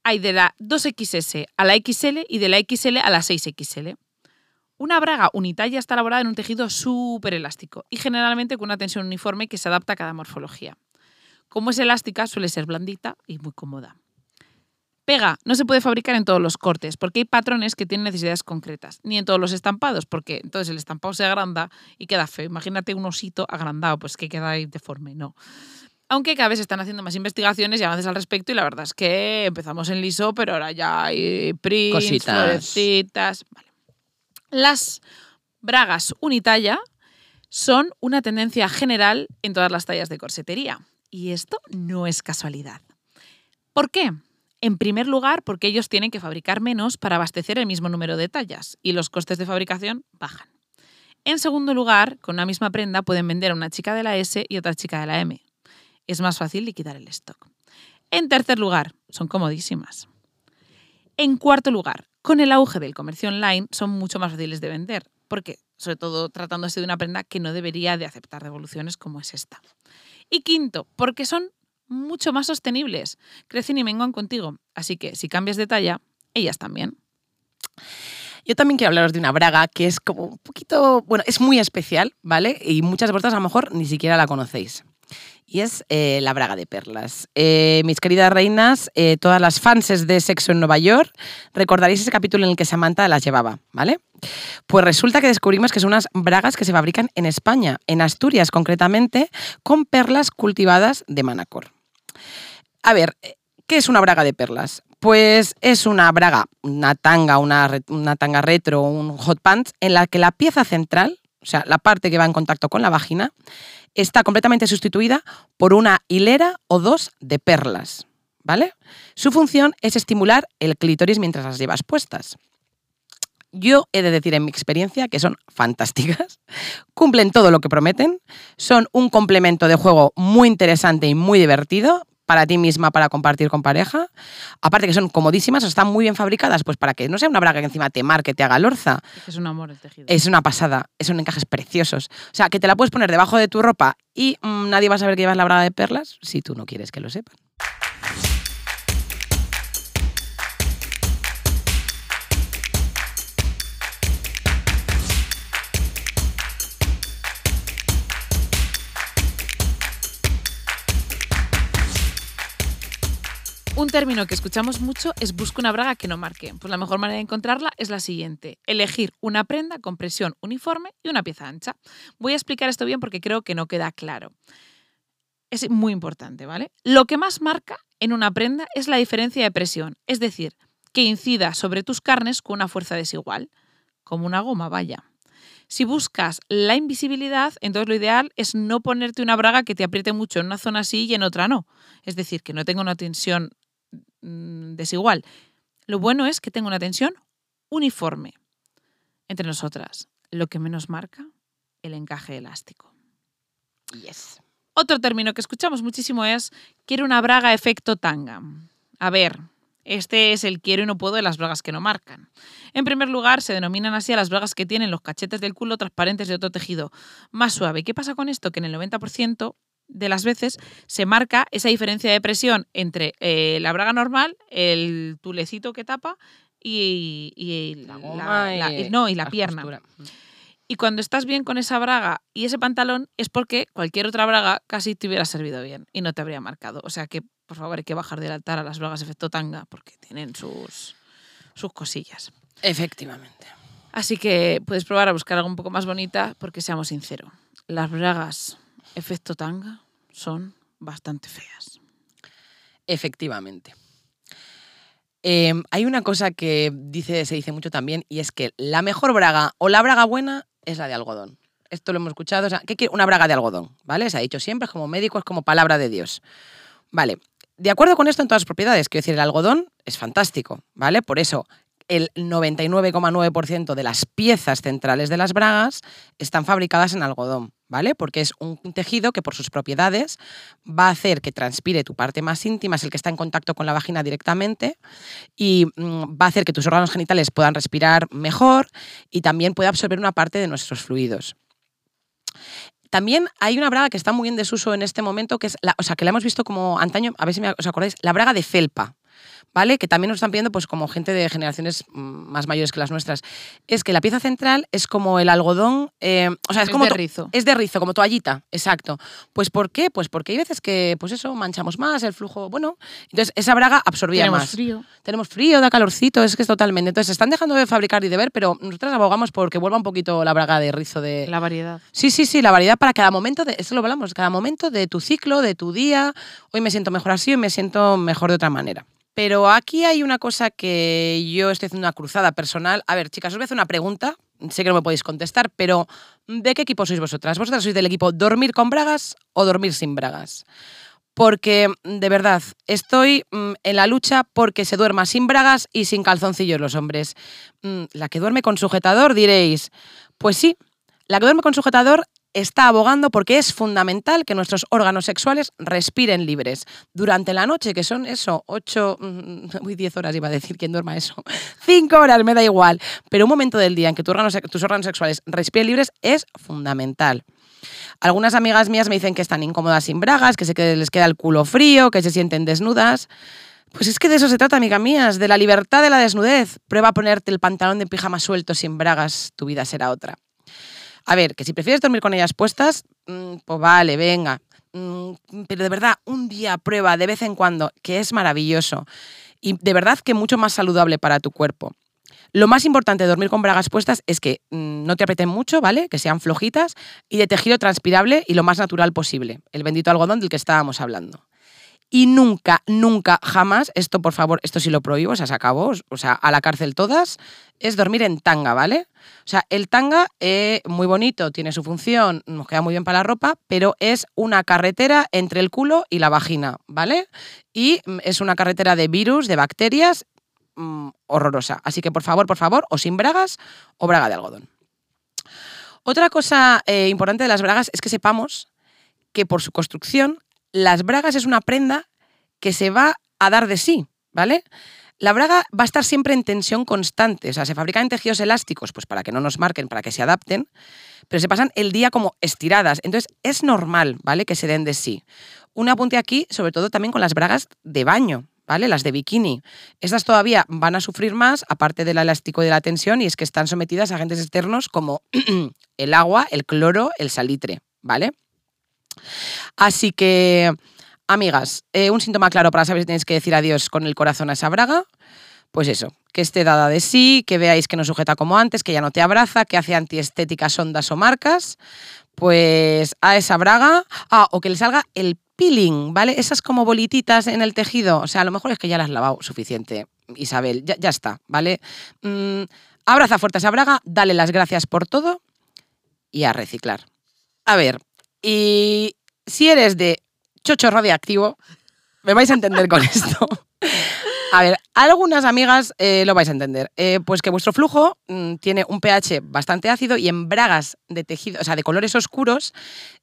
Hay de la 2XS a la XL y de la XL a la 6XL. Una braga unitalla está elaborada en un tejido súper elástico y generalmente con una tensión uniforme que se adapta a cada morfología. Como es elástica, suele ser blandita y muy cómoda. Pega no se puede fabricar en todos los cortes porque hay patrones que tienen necesidades concretas, ni en todos los estampados, porque entonces el estampado se agranda y queda feo. Imagínate un osito agrandado, pues que queda ahí deforme, no. Aunque cada vez se están haciendo más investigaciones y avances al respecto y la verdad es que empezamos en liso, pero ahora ya hay prints, Cositas. florecitas. Vale. Las bragas unitalla son una tendencia general en todas las tallas de corsetería. Y esto no es casualidad. ¿Por qué? En primer lugar, porque ellos tienen que fabricar menos para abastecer el mismo número de tallas y los costes de fabricación bajan. En segundo lugar, con una misma prenda pueden vender a una chica de la S y otra chica de la M. Es más fácil liquidar el stock. En tercer lugar, son comodísimas. En cuarto lugar, con el auge del comercio online son mucho más fáciles de vender. ¿Por qué? sobre todo tratándose de una prenda que no debería de aceptar devoluciones como es esta. Y quinto, porque son mucho más sostenibles. Crecen y menguan contigo. Así que si cambias de talla, ellas también. Yo también quiero hablaros de una braga que es como un poquito, bueno, es muy especial, ¿vale? Y muchas de a lo mejor ni siquiera la conocéis. Y es eh, la braga de perlas. Eh, mis queridas reinas, eh, todas las fans de Sexo en Nueva York, recordaréis ese capítulo en el que Samantha las llevaba, ¿vale? Pues resulta que descubrimos que son unas bragas que se fabrican en España, en Asturias concretamente, con perlas cultivadas de Manacor. A ver, ¿qué es una braga de perlas? Pues es una braga, una tanga, una tanga retro, un hot pants, en la que la pieza central, o sea, la parte que va en contacto con la vagina, está completamente sustituida por una hilera o dos de perlas, ¿vale? Su función es estimular el clítoris mientras las llevas puestas. Yo he de decir en mi experiencia que son fantásticas, *laughs* cumplen todo lo que prometen, son un complemento de juego muy interesante y muy divertido, para ti misma para compartir con pareja. Aparte que son comodísimas, están muy bien fabricadas, pues para que no sea una braga que encima te marque, te haga lorza. Es un amor el tejido. Es una pasada, son encajes preciosos. O sea, que te la puedes poner debajo de tu ropa y mm, nadie va a saber que llevas la braga de perlas si tú no quieres que lo sepan. Un término que escuchamos mucho es busca una braga que no marque. Pues la mejor manera de encontrarla es la siguiente: elegir una prenda con presión uniforme y una pieza ancha. Voy a explicar esto bien porque creo que no queda claro. Es muy importante, ¿vale? Lo que más marca en una prenda es la diferencia de presión, es decir, que incida sobre tus carnes con una fuerza desigual, como una goma, vaya. Si buscas la invisibilidad, entonces lo ideal es no ponerte una braga que te apriete mucho en una zona así y en otra no. Es decir, que no tenga una tensión mm, desigual. Lo bueno es que tenga una tensión uniforme entre nosotras. Lo que menos marca, el encaje elástico. Yes. Otro término que escuchamos muchísimo es quiero una braga efecto tanga. A ver, este es el quiero y no puedo de las bragas que no marcan. En primer lugar, se denominan así a las bragas que tienen los cachetes del culo transparentes de otro tejido más suave. ¿Qué pasa con esto? Que en el 90% de las veces se marca esa diferencia de presión entre eh, la braga normal, el tulecito que tapa y, y La goma la- y no, y la pierna. costura. Y cuando estás bien con esa braga y ese pantalón es porque cualquier otra braga casi te hubiera servido bien y no te habría marcado. O sea que, por favor, hay que bajar del altar a las bragas efecto tanga porque tienen sus, sus cosillas. Efectivamente. Así que puedes probar a buscar algo un poco más bonita porque seamos sinceros. Las bragas efecto tanga son bastante feas. Efectivamente. Eh, hay una cosa que dice, se dice mucho también y es que la mejor braga o la braga buena es la de algodón. Esto lo hemos escuchado. ¿qué quiere? Una braga de algodón, ¿vale? Se ha dicho siempre, es como médico, es como palabra de Dios. Vale. De acuerdo con esto en todas las propiedades, quiero decir, el algodón es fantástico, ¿vale? Por eso el 99,9% de las piezas centrales de las bragas están fabricadas en algodón, ¿vale? Porque es un tejido que por sus propiedades va a hacer que transpire tu parte más íntima, es el que está en contacto con la vagina directamente, y mm, va a hacer que tus órganos genitales puedan respirar mejor y también puede absorber una parte de nuestros fluidos. También hay una braga que está muy en desuso en este momento, que es la, o sea, que la hemos visto como antaño, a ver si me- os acordáis, la braga de felpa. ¿Vale? Que también nos están pidiendo, pues, como gente de generaciones mm, más mayores que las nuestras. Es que la pieza central es como el algodón. eh, o sea, es, Es como de rizo. Es de rizo, como toallita, exacto. Pues ¿por qué? Pues porque hay veces que, pues eso, manchamos más, el flujo, bueno. Entonces, esa braga absorbía Tenemos más. frío. Tenemos frío, da calorcito, es que es totalmente. Entonces, se están dejando de fabricar y de ver, pero nosotras abogamos porque vuelva un poquito la braga de rizo de, La variedad. Sí, sí, sí, la variedad para cada momento, de, eso lo hablamos, cada momento de tu ciclo, de tu día. Hoy me siento mejor así, hoy me siento mejor de otra manera. Pero aquí hay una cosa que yo estoy haciendo una cruzada personal. A ver, chicas, os voy a hacer una pregunta. Sé que no me podéis contestar, pero ¿de qué equipo sois vosotras? ¿Vosotras sois del equipo dormir con bragas o dormir sin bragas? Porque, de verdad, estoy mm, en la lucha porque se duerma sin bragas y sin calzoncillos los hombres. Mm, La que duerme con sujetador, diréis, pues sí, la que duerme con sujetador está abogando porque es fundamental que nuestros órganos sexuales respiren libres durante la noche, que son eso, 8, *laughs* uy, 10 horas iba a decir, quien duerma eso, *laughs* 5 horas, me da igual, pero un momento del día en que tus órganos, sexuales respiren libres es fundamental. Algunas amigas mías me dicen que están incómodas sin bragas, que se que les queda el culo frío, que se sienten desnudas. Pues es que de eso se trata, amiga mías, de la libertad de la desnudez. Prueba a ponerte el pantalón de pijama suelto sin bragas, tu vida será otra. A ver, que si prefieres dormir con ellas puestas, mm, pues vale, venga. Mm, pero de verdad, un día prueba de vez en cuando, que es maravilloso. Y de verdad que mucho más saludable para tu cuerpo. Lo más importante de dormir con bragas puestas es que mm, no te aprieten mucho, ¿vale? Que sean flojitas y de tejido transpirable y lo más natural posible. El bendito algodón del que estábamos hablando. Y nunca, nunca, jamás, esto por favor, esto sí lo prohíbo, o sea, se acabó, o sea, a la cárcel todas, es dormir en tanga, ¿vale? O sea, el tanga es muy bonito, tiene su función, nos queda muy bien para la ropa, pero es una carretera entre el culo y la vagina, ¿vale? Y mm, es una carretera de virus, de bacterias, mm, horrorosa. Así que por favor, por favor, o sin bragas o braga de algodón. Otra cosa eh, importante de las bragas es que sepamos que por su construcción las bragas es una prenda que se va a dar de sí, ¿vale? La braga va a estar siempre en tensión constante, o sea, se fabrican tejidos elásticos, pues para que no nos marquen, para que se adapten, pero se pasan el día como estiradas. Entonces, es normal, ¿vale? Que se den de sí. Un apunte aquí, sobre todo también con las bragas de baño, ¿vale? Las de bikini. Estas todavía van a sufrir más, aparte del elástico y de la tensión, y es que están sometidas a agentes externos como *clears throat* el agua, el cloro, el salitre, ¿vale? Así que, amigas, eh, un síntoma claro para saber si tenéis que decir adiós con el corazón a esa braga, pues eso, que esté dada de sí, que veáis que no sujeta como antes, que ya no te abraza, que hace antiestéticas ondas o marcas, pues a esa braga, ah, o que le salga el peeling, ¿vale? Esas como bolititas en el tejido, o sea, a lo mejor es que ya las has lavado suficiente, Isabel, ya, está, ¿vale? Mm, abraza fuerte a esa braga, dale las gracias por todo y a reciclar. A ver, y si eres de chocho radiactivo, me vais a entender con *laughs* esto. A ver, algunas amigas eh, lo vais a entender. Eh, pues que vuestro flujo mm, tiene un pH bastante ácido y en bragas de tejido, o sea, de colores oscuros,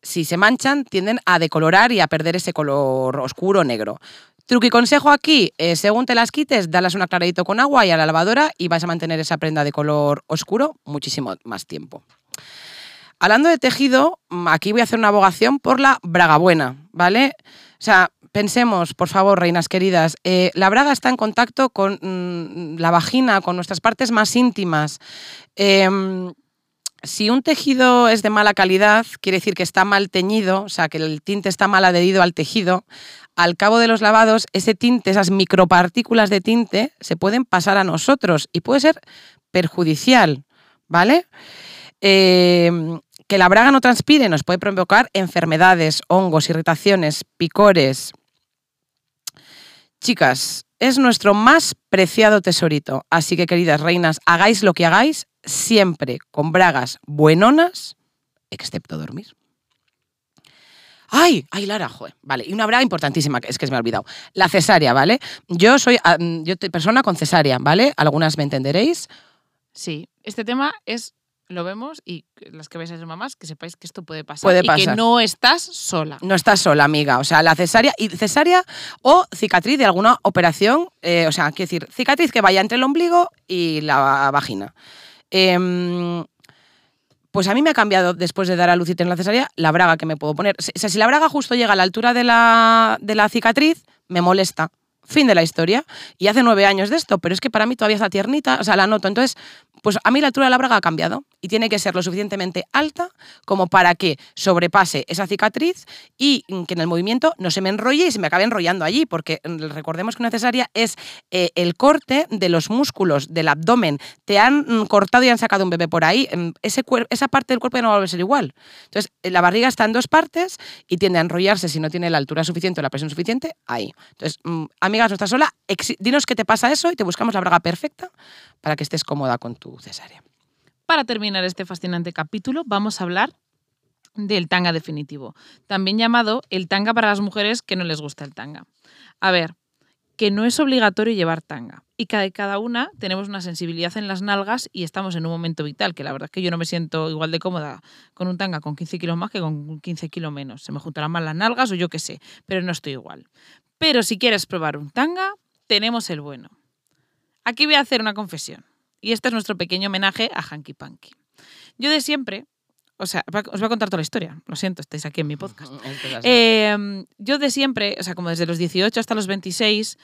si se manchan, tienden a decolorar y a perder ese color oscuro negro. Truco y consejo aquí, eh, según te las quites, dalas un aclaradito con agua y a la lavadora y vas a mantener esa prenda de color oscuro muchísimo más tiempo. Hablando de tejido, aquí voy a hacer una abogación por la braga buena, ¿vale? O sea, pensemos, por favor, reinas queridas, eh, la braga está en contacto con mm, la vagina, con nuestras partes más íntimas. Em, si un tejido es de mala calidad, quiere decir que está mal teñido, o sea, que el tinte está mal adherido al tejido. Al cabo de los lavados, ese tinte, esas micropartículas de tinte, se pueden pasar a nosotros y puede ser perjudicial, ¿vale? Eh, que la braga no transpire nos puede provocar enfermedades, hongos, irritaciones, picores. Chicas, es nuestro más preciado tesorito. Así que, queridas reinas, hagáis lo que hagáis, siempre con bragas buenonas, excepto dormir. ¡Ay! ¡Ay, Lara! Joder. Vale, y una braga importantísima, es que se me ha olvidado. La cesárea, ¿vale? Yo soy ah, yo persona con cesárea, ¿vale? Algunas me entenderéis. Sí, este tema es lo vemos y las que vais a ser mamás, que sepáis que esto puede pasar. Puede y que no estás sola. No estás sola, amiga. O sea, la cesárea, y cesárea o cicatriz de alguna operación, eh, o sea, quiero decir, cicatriz que vaya entre el ombligo y la vagina. Em, pues a mí me ha cambiado después de dar a luz y tener la cesárea la braga que me puedo poner. O sea, si la braga justo llega a la altura de la, de la cicatriz, me molesta. Fin de la historia. Y hace nueve años de esto, pero es que para mí todavía está tiernita, o sea, la noto. Entonces, pues a mí la altura de la braga ha cambiado y tiene que ser lo suficientemente alta como para que sobrepase esa cicatriz y que en el movimiento no se me enrolle y se me acabe enrollando allí, porque mm, recordemos que una cesárea es eh, el corte de los músculos del abdomen. Te han mm, cortado y han sacado un bebé por ahí, mm, ese esa parte del cuerpo ya no va a ser igual. Entonces, eh, la barriga está en dos partes y tiende a enrollarse si no tiene la altura suficiente o la presión suficiente ahí. Entonces, amigas, no estás sola, dinos qué te pasa eso y te buscamos la braga perfecta para que estés cómoda con tu cesárea. Para terminar este fascinante capítulo, vamos a hablar del tanga definitivo, también llamado el tanga para las mujeres que no les gusta el tanga. A ver, que no es obligatorio llevar tanga y cada una tenemos una sensibilidad en las nalgas y estamos en un momento vital, que la verdad es que yo no me siento igual de cómoda con un tanga con 15 kilos más que con 15 kilos menos. Se me juntarán más las nalgas o yo qué sé, pero no estoy igual. Pero si quieres probar un tanga, tenemos el bueno. Aquí voy a hacer una confesión y este es nuestro pequeño homenaje a Hanky Panky. Yo de siempre, o sea, os voy a contar toda la historia, lo siento, estáis aquí en mi podcast. *laughs* Eh, yo de siempre, o sea, como desde los 18 hasta los 26,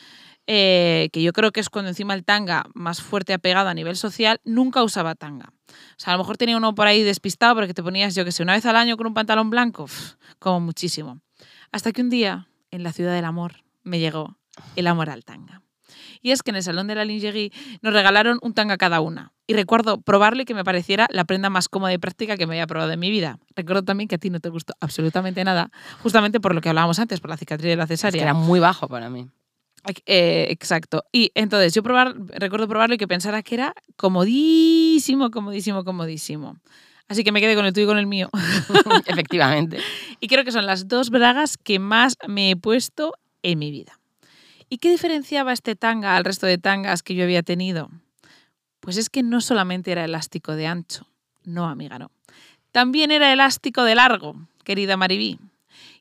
eh, que yo creo que es cuando encima el tanga más fuerte ha pegado a nivel social, nunca usaba tanga. O sea, a lo mejor tenía uno por ahí despistado porque te ponías, yo que sé, una vez al año con un pantalón blanco, como muchísimo. Hasta que un día, en la ciudad del amor, me llegó el amor al tanga. Y es que en el Salón de la Lingerie nos regalaron un tanga cada una. Y recuerdo probarle que me pareciera la prenda más cómoda y práctica que me había probado en mi vida. Recuerdo también que a ti no te gustó absolutamente nada, justamente por lo que hablábamos antes, por la cicatriz de la cesárea. era muy bajo para mí. Eh, exacto. Y entonces yo probar, recuerdo probarlo y que pensara que era comodísimo, comodísimo, comodísimo. Así que me quedé con el tuyo y con el mío. *laughs* Efectivamente. *laughs* y creo que son las dos bragas que más me he puesto en mi vida. ¿Y qué diferenciaba este tanga al resto de tangas que yo había tenido? Pues es que no solamente era elástico de ancho, no, amiga, no. También era elástico de largo, querida Maribí.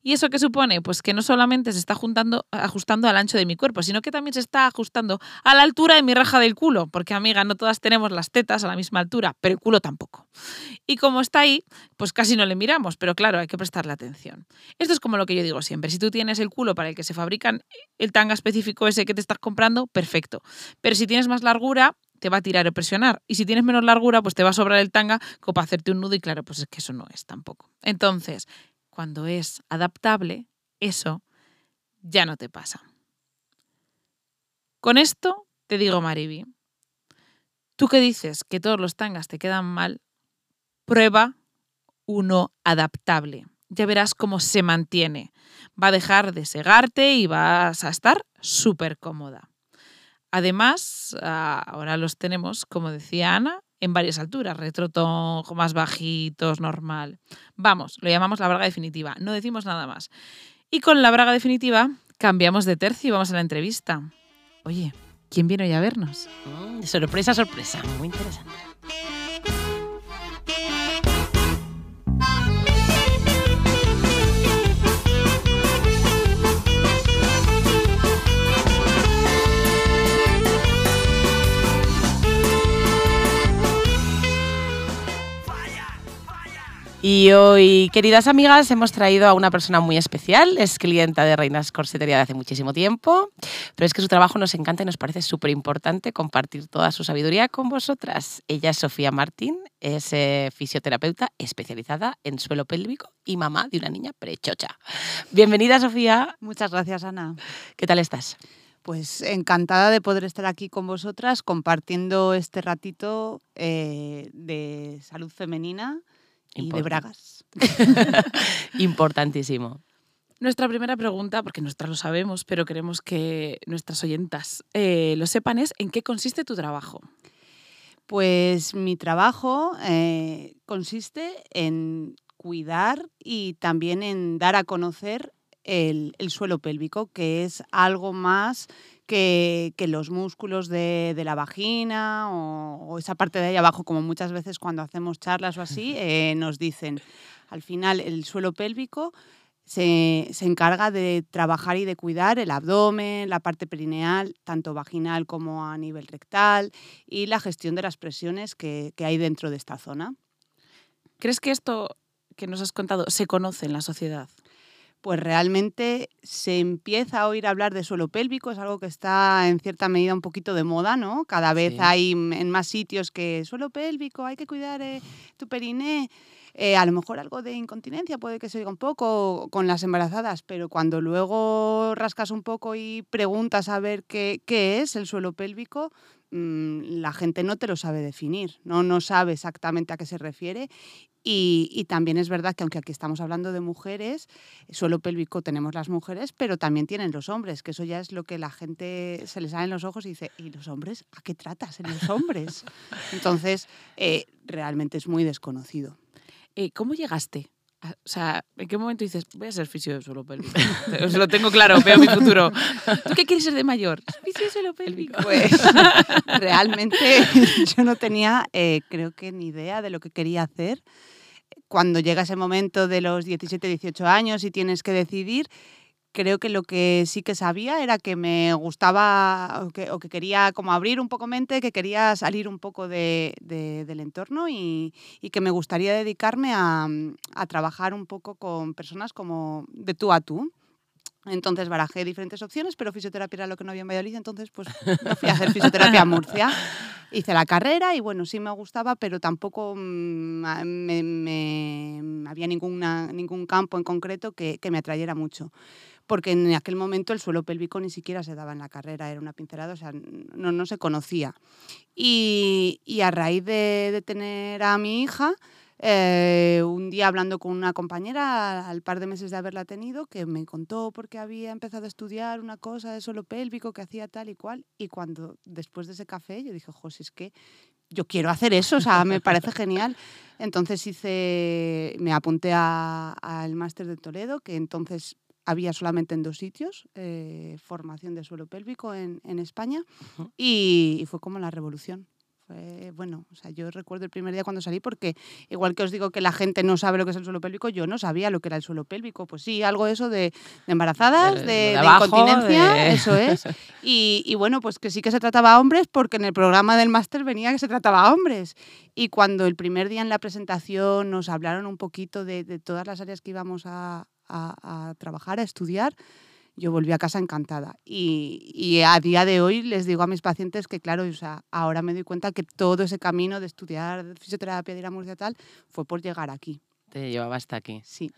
¿Y eso qué supone? Pues que no solamente se está ajustando al ancho de mi cuerpo, sino que también se está ajustando a la altura de mi raja del culo, porque amiga, no todas tenemos las tetas a la misma altura, pero el culo tampoco. Y como está ahí, pues casi no le miramos, pero claro, hay que prestarle atención. Esto es como lo que yo digo siempre, si tú tienes el culo para el que se fabrican el tanga específico ese que te estás comprando, perfecto. Pero si tienes más largura, te va a tirar o presionar. Y si tienes menos largura, pues te va a sobrar el tanga como para hacerte un nudo y claro, pues es que eso no es tampoco. Entonces, cuando es adaptable, eso ya no te pasa. Con esto te digo, Mariby, tú que dices que todos los tangas te quedan mal, prueba uno adaptable. Ya verás cómo se mantiene. Va a dejar de segarte y vas a estar súper cómoda. Además, ah, ahora los tenemos, como decía Ana, en varias alturas, retrotón, más bajitos, normal. Vamos, lo llamamos la braga definitiva, no decimos nada más. Y con la braga definitiva cambiamos de tercio y vamos a la entrevista. Oye, ¿quién viene hoy a vernos? Mm, sorpresa, sorpresa, muy interesante. Y hoy, queridas amigas, hemos traído a una persona muy especial. Es clienta de Reinas Corsetería de hace muchísimo tiempo, pero es que su trabajo nos encanta y nos parece súper importante compartir toda su sabiduría con vosotras. Ella es Sofía Martín, es eh, fisioterapeuta especializada en suelo pélvico y mamá de una niña prechocha. Bienvenida, Sofía. Muchas gracias, Ana. ¿Qué tal estás? Pues encantada de poder estar aquí con vosotras compartiendo este ratito eh, de salud femenina y de bragas. *laughs* Importantísimo. Nuestra primera pregunta, porque nosotras lo sabemos, pero queremos que nuestras oyentas eh, lo sepan, es ¿en qué consiste tu trabajo? Pues mi trabajo eh, consiste en cuidar y también en dar a conocer el, suelo pélvico, que es algo más que, los músculos de, la vagina o, esa parte de ahí abajo, como muchas veces cuando hacemos charlas o así, *laughs* eh, nos dicen. Al final, el suelo pélvico se, encarga de trabajar y de cuidar el abdomen, la parte perineal, tanto vaginal como a nivel rectal, y la gestión de las presiones que hay dentro de esta zona. ¿Crees que esto que nos has contado se conoce en la sociedad? Pues realmente se empieza a oír hablar de suelo pélvico, es algo que está en cierta medida un poquito de moda, ¿no? Cada vez hay en más sitios que suelo pélvico, hay que cuidar eh, tu periné. Eh, a lo mejor algo de incontinencia puede que se oiga un poco con las embarazadas, pero cuando luego rascas un poco y preguntas a ver qué, qué es el suelo pélvico, la gente no te lo sabe definir, ¿no? no sabe exactamente a qué se refiere y, también es verdad que aunque aquí estamos hablando de mujeres, suelo pélvico tenemos las mujeres, pero también tienen los hombres, que eso ya es lo que la gente se les sale en los ojos y dice, ¿y los hombres? ¿A qué tratas en los hombres? *laughs* Entonces, eh, realmente es muy desconocido. Eh, ¿Cómo llegaste O sea, ¿en qué momento dices, voy a ser fisio de suelo pélvico? *laughs* Os lo tengo claro, veo mi futuro. *laughs* ¿Tú qué quieres ser de mayor? Fisio de suelo pélvico. Pues *laughs* realmente yo no tenía, eh, creo que ni idea de lo que quería hacer. Cuando llega ese momento de los 17, 18 años y tienes que decidir, creo que lo que sí que sabía era que me gustaba o que, o que quería como abrir un poco mente, que quería salir un poco de, de- del entorno y, y que me gustaría dedicarme a, a trabajar un poco con personas como de tú a tú. Entonces barajé diferentes opciones, pero fisioterapia era lo que no había en Valladolid, entonces pues me fui a hacer fisioterapia a Murcia. Hice la carrera y bueno, sí me gustaba, pero tampoco mm, me, me- había ninguna, ningún campo en concreto que, que me atrayera mucho. Porque en aquel momento el suelo pélvico ni siquiera se daba en la carrera, era una pincelada, o sea, no, no se conocía. Y, y a raíz de, tener a mi hija, eh, un día hablando con una compañera, al par de meses de haberla tenido, que me contó porque había empezado a estudiar una cosa de suelo pélvico que hacía tal y cual. Y cuando después de ese café yo dije, José, es que yo quiero hacer eso, o sea, me parece genial. Entonces hice, me apunté al máster de Toledo, que entonces había solamente en dos sitios, eh, formación de suelo pélvico en, en España, y, y fue como la revolución. Fue, bueno, o sea, yo recuerdo el primer día cuando salí porque, igual que os digo que la gente no sabe lo que es el suelo pélvico, yo no sabía lo que era el suelo pélvico. Pues sí, algo eso de, de embarazadas, De- de, de de abajo, incontinencia, eso es. *laughs* Y, y bueno, pues que sí que se trataba a hombres porque en el programa del máster venía que se trataba a hombres. Y cuando el primer día en la presentación nos hablaron un poquito de todas las áreas que íbamos a, a- trabajar, a estudiar, yo volví a casa encantada. Y, y a día de hoy les digo a mis pacientes que, claro, o sea, ahora me doy cuenta que todo ese camino de estudiar fisioterapia, de ir a Murcia tal, fue por llegar aquí. Te llevaba hasta aquí. Sí.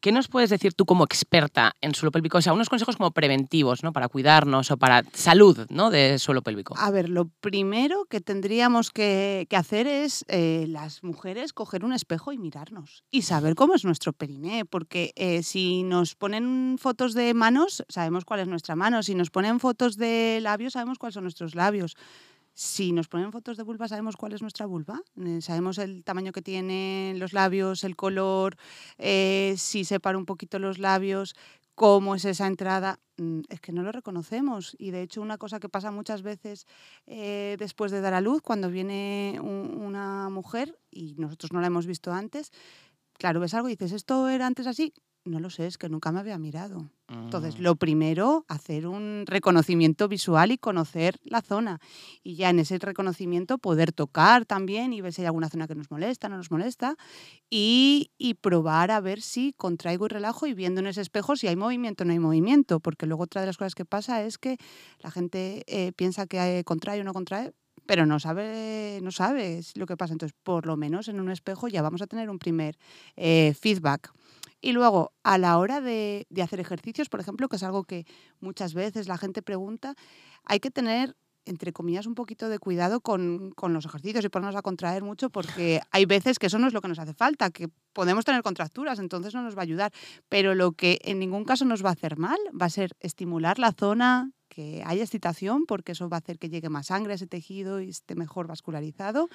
¿Qué nos puedes decir tú como experta en suelo pélvico? O sea, unos consejos como preventivos, ¿no? Para cuidarnos o para salud, ¿no? De suelo pélvico. A ver, lo primero que tendríamos que, que hacer es eh, las mujeres coger un espejo y mirarnos y saber cómo es nuestro periné, porque eh, si nos ponen fotos de manos, sabemos cuál es nuestra mano, si nos ponen fotos de labios, sabemos cuáles son nuestros labios. Si nos ponen fotos de vulva, sabemos cuál es nuestra vulva, eh, sabemos el tamaño que tienen los labios, el color, eh, si separa un poquito los labios, cómo es esa entrada, mm, es que no lo reconocemos. Y de hecho una cosa que pasa muchas veces eh, después de dar a luz, cuando viene un- una mujer y nosotros no la hemos visto antes, claro, ves algo y dices, ¿esto era antes así? No lo sé, es que nunca me había mirado. Entonces, Mm. lo primero, hacer un reconocimiento visual y conocer la zona. Y ya en ese reconocimiento poder tocar también y ver si hay alguna zona que nos molesta, no nos molesta. Y, y probar a ver si contraigo y relajo y viendo en ese espejo si hay movimiento o no hay movimiento. Porque luego otra de las cosas que pasa es que la gente eh, piensa que eh, contrae o no contrae, pero no sabe, no sabe lo que pasa. Entonces, por lo menos en un espejo ya vamos a tener un primer eh, feedback. Y luego, a la hora de, de hacer ejercicios, por ejemplo, que es algo que muchas veces la gente pregunta, hay que tener, entre comillas, un poquito de cuidado con, con los ejercicios y ponernos a contraer mucho, porque hay veces que eso no es lo que nos hace falta, que podemos tener contracturas, entonces no nos va a ayudar. Pero lo que en ningún caso nos va a hacer mal va a ser estimular la zona, que haya excitación, porque eso va a hacer que llegue más sangre a ese tejido y esté mejor vascularizado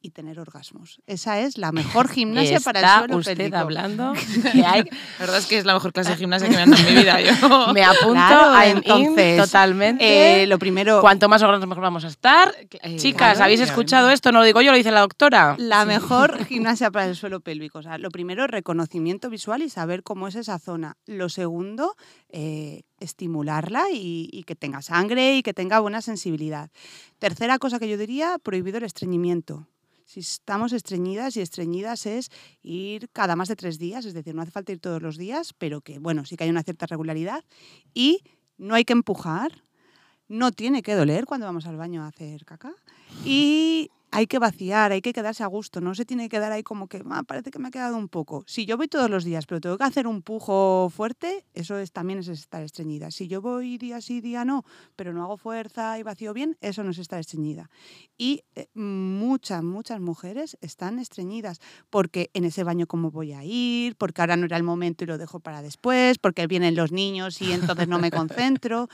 y tener orgasmos. Esa es la mejor *laughs* gimnasia para el suelo usted pélvico. hablando *laughs* que hay... *laughs* La verdad es que es la mejor clase de gimnasia que me han dado en mi vida. Yo. Me apunto Claro, a entonces, totalmente. Eh, lo primero, Cuanto más órganos mejor vamos a estar. Eh, Chicas, claro, ¿habéis claro. escuchado esto? No lo digo yo, lo dice la doctora. la mejor gimnasia para el suelo pélvico. O sea, lo primero, reconocimiento visual y saber cómo es esa zona. Lo segundo, eh, estimularla y, que tenga sangre y que tenga buena sensibilidad. Tercera cosa que yo diría, prohibido el estreñimiento. Si estamos estreñidas y estreñidas es ir cada más de tres días, es decir, no hace falta ir todos los días, pero que, bueno, sí que hay una cierta regularidad. Y no hay que empujar, no tiene que doler cuando vamos al baño a hacer caca. Y hay que vaciar, hay que quedarse a gusto, no se tiene que quedar ahí como que "Ah, parece que me ha quedado un poco. Si yo voy todos los días, pero tengo que hacer un pujo fuerte, eso es, también es estar estreñida. Si yo voy día sí, día no, pero no hago fuerza y vacío bien, eso no es estar estreñida. Y eh, muchas, muchas mujeres están estreñidas porque en ese baño cómo voy a ir, porque ahora no era el momento y lo dejo para después, porque vienen los niños y entonces no me *laughs* concentro.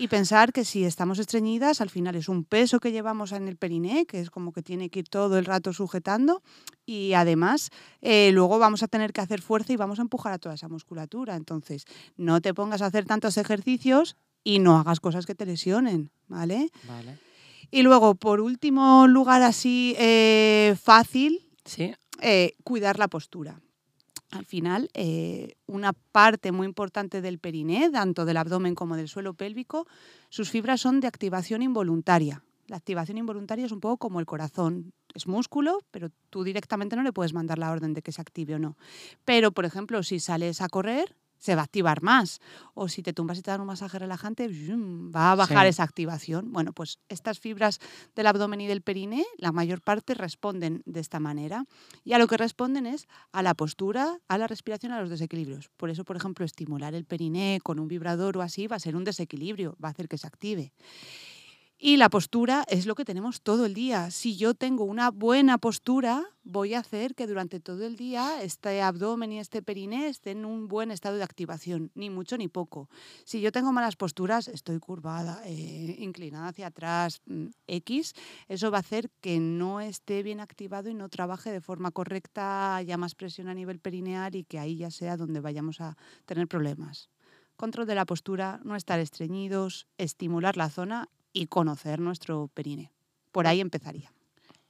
Y pensar que si estamos estreñidas, al final es un peso que llevamos en el periné, que es como que tiene que ir todo el rato sujetando y además eh, luego vamos a tener que hacer fuerza y vamos a empujar a toda esa musculatura. Entonces, no te pongas a hacer tantos ejercicios y no hagas cosas que te lesionen, ¿vale? Vale. Y luego, por último lugar así eh, fácil, Sí. eh, cuidar la postura. Al final, eh, una parte muy importante del periné, tanto del abdomen como del suelo pélvico, sus fibras son de activación involuntaria. La activación involuntaria es un poco como el corazón. Es músculo, pero tú directamente no le puedes mandar la orden de que se active o no. Pero, por ejemplo, si sales a correr, se va a activar más. O si te tumbas y te dan un masaje relajante, va a bajar Sí. esa activación. Bueno, pues estas fibras del abdomen y del periné, la mayor parte responden de esta manera. Y a lo que responden es a la postura, a la respiración, a los desequilibrios. Por eso, por ejemplo, estimular el periné con un vibrador o así va a ser un desequilibrio, va a hacer que se active. Y la postura es lo que tenemos todo el día. Si yo tengo una buena postura, voy a hacer que durante todo el día este abdomen y este periné estén en un buen estado de activación, ni mucho ni poco. Si yo tengo malas posturas, estoy curvada, eh, inclinada hacia atrás, mm, X, eso va a hacer que no esté bien activado y no trabaje de forma correcta, haya más presión a nivel perineal y que ahí ya sea donde vayamos a tener problemas. Control de la postura, no estar estreñidos, estimular la zona y conocer nuestro perine. Por ahí empezaría.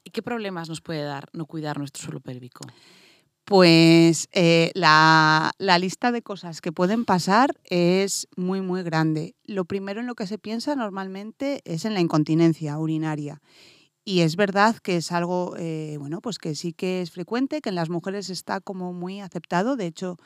¿Y qué problemas nos puede dar no cuidar nuestro suelo pélvico? Pues eh, la, la lista de cosas que pueden pasar es muy, muy grande. Lo primero en lo que se piensa normalmente es en la incontinencia urinaria. Y es verdad que es algo, eh, bueno, pues que sí que es frecuente, que en las mujeres está como muy aceptado. De hecho,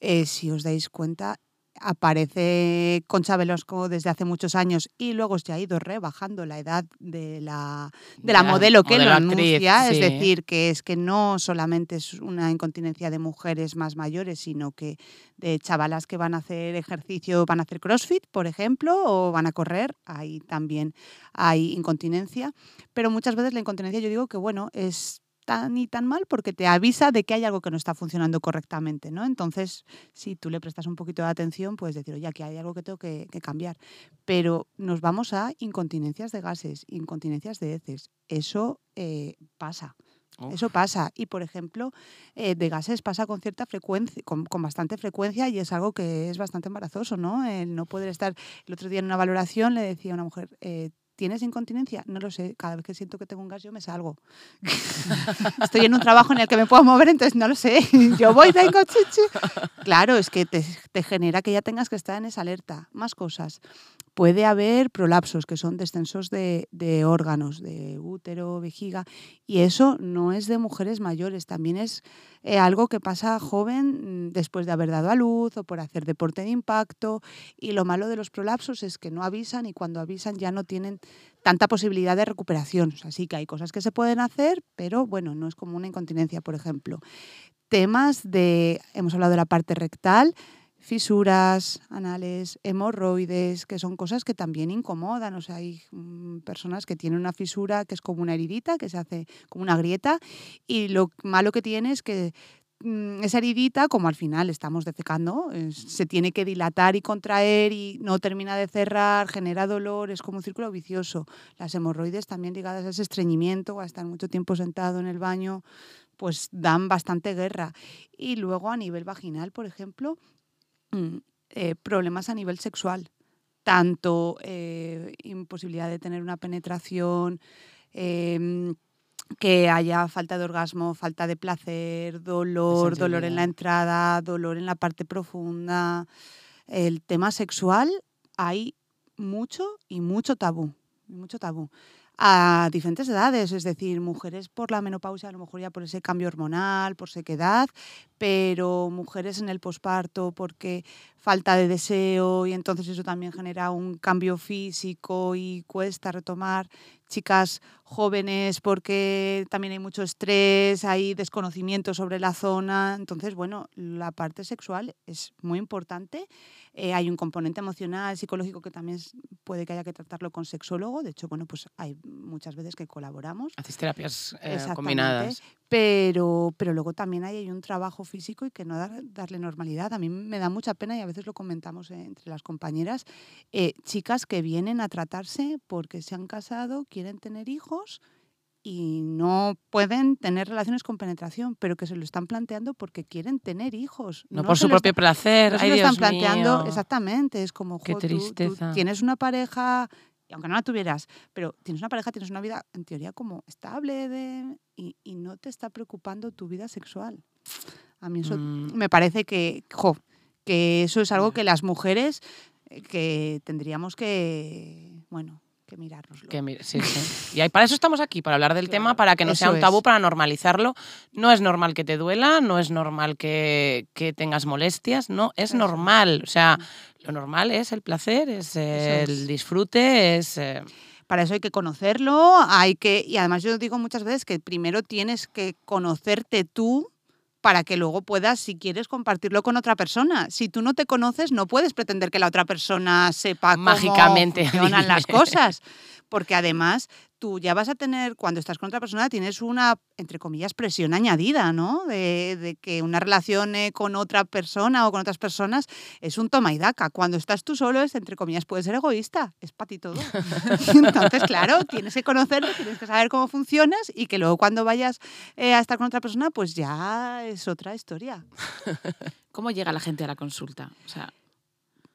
eh, si os dais cuenta, aparece Concha Velasco desde hace muchos años y luego se ha ido rebajando la edad de la, de la modelo que lo actriz, anuncia. Es decir, que es que no solamente es una incontinencia de mujeres más mayores, sino que de chavalas que van a hacer ejercicio, van a hacer CrossFit, por ejemplo, o van a correr, ahí también hay incontinencia. Pero muchas veces la incontinencia yo digo que, bueno, es tan y tan mal porque te avisa de que hay algo que no está funcionando correctamente, ¿no? Entonces, si tú le prestas un poquito de atención, puedes decir, oye, aquí hay algo que tengo que, que cambiar. Pero nos vamos a incontinencias de gases, incontinencias de heces. Eso eh, pasa. Eso pasa. Y, por ejemplo, eh, de gases pasa con cierta frecuencia, con, con bastante frecuencia y es algo que es bastante embarazoso, ¿no? El no poder estar... El otro día en una valoración le decía a una mujer, eh, ¿tienes incontinencia? No lo sé. Cada vez que siento que tengo un gas yo me salgo. *laughs* Estoy en un trabajo en el que me puedo mover, entonces no lo sé. *laughs* Yo voy, tengo chichi. Claro, es que te, te genera que ya tengas que estar en esa alerta. Más cosas. Puede haber prolapsos, que son descensos de, de órganos, de útero, vejiga, y eso no es de mujeres mayores, también es eh, algo que pasa joven mm, después de haber dado a luz o por hacer deporte de impacto. Y lo malo de los prolapsos es que no avisan y cuando avisan ya no tienen tanta posibilidad de recuperación. Así que hay cosas que se pueden hacer, pero bueno, no es como una incontinencia, por ejemplo. Temas de, hemos hablado de la parte rectal, fisuras anales, hemorroides, que son cosas que también incomodan. O sea, hay mm, personas que tienen una fisura que es como una heridita, que se hace como una grieta, y lo malo que tiene es que mm, esa heridita, como al final estamos defecando, se tiene que dilatar y contraer y no termina de cerrar, genera dolor, es como un círculo vicioso. Las hemorroides también ligadas a ese estreñimiento a estar mucho tiempo sentado en el baño, pues dan bastante guerra. Y luego a nivel vaginal, por ejemplo, eh, problemas a nivel sexual, tanto eh, imposibilidad de tener una penetración, em, que haya falta de orgasmo, falta de placer, dolor, dolor en la entrada, dolor en la parte profunda. El tema sexual hay mucho y mucho tabú, mucho tabú. A diferentes edades, es decir, mujeres por la menopausia, a lo mejor ya por ese cambio hormonal, por sequedad, pero mujeres en el posparto porque falta de deseo y entonces eso también genera un cambio físico y cuesta retomar. Chicas jóvenes porque también hay mucho estrés, hay desconocimiento sobre la zona. Entonces, bueno, la parte sexual es muy importante. Eh, hay un componente emocional, psicológico que también puede que haya que tratarlo con sexólogo. De hecho, bueno, pues hay muchas veces que colaboramos. Hacéis terapias eh, combinadas. pero, pero luego también hay, hay un trabajo físico y que no dar- darle normalidad. A mí me da mucha pena y a veces lo comentamos eh, entre las compañeras, chicas que vienen a tratarse porque se han casado, quieren tener hijos y no pueden tener relaciones con penetración, pero que se lo están planteando porque quieren tener hijos. No, por su propio está- placer. no se lo están planteando mío. exactamente. Es como, Qué jo, tú- tú tristeza. tienes una pareja, y aunque no la tuvieras, pero tienes una pareja, tienes una vida en teoría como estable de, y, y no te está preocupando tu vida sexual. A mí eso Mm. me parece que, jo, que eso es algo que las mujeres eh, que tendríamos que, bueno, que mirárnoslo. Que sí, sí. Y para eso estamos aquí, para hablar del tema, para que no sea un tabú, es. para normalizarlo. No es normal que te duela, no es normal que, que tengas molestias, no, es Eso. normal. O sea, lo normal es el placer, es el disfrute, es... eh, Para eso hay que conocerlo, hay que y además yo digo muchas veces que primero tienes que conocerte tú para que luego puedas, si quieres, compartirlo con otra persona. Si tú no te conoces, no puedes pretender que la otra persona sepa Mágicamente, cómo *laughs* funcionan las cosas. Porque además tú ya vas a tener, cuando estás con otra persona, tienes una, entre comillas, presión añadida, ¿no? De, de que una relación eh, con otra persona o con otras personas es un toma y daca. Cuando estás tú solo es, entre comillas, puedes ser egoísta. Es para ti todo. *laughs* Entonces, claro, tienes que conocerte, tienes que saber cómo funcionas y que luego cuando vayas eh, a estar con otra persona, pues ya es otra historia. ¿Cómo llega la gente a la consulta? O sea,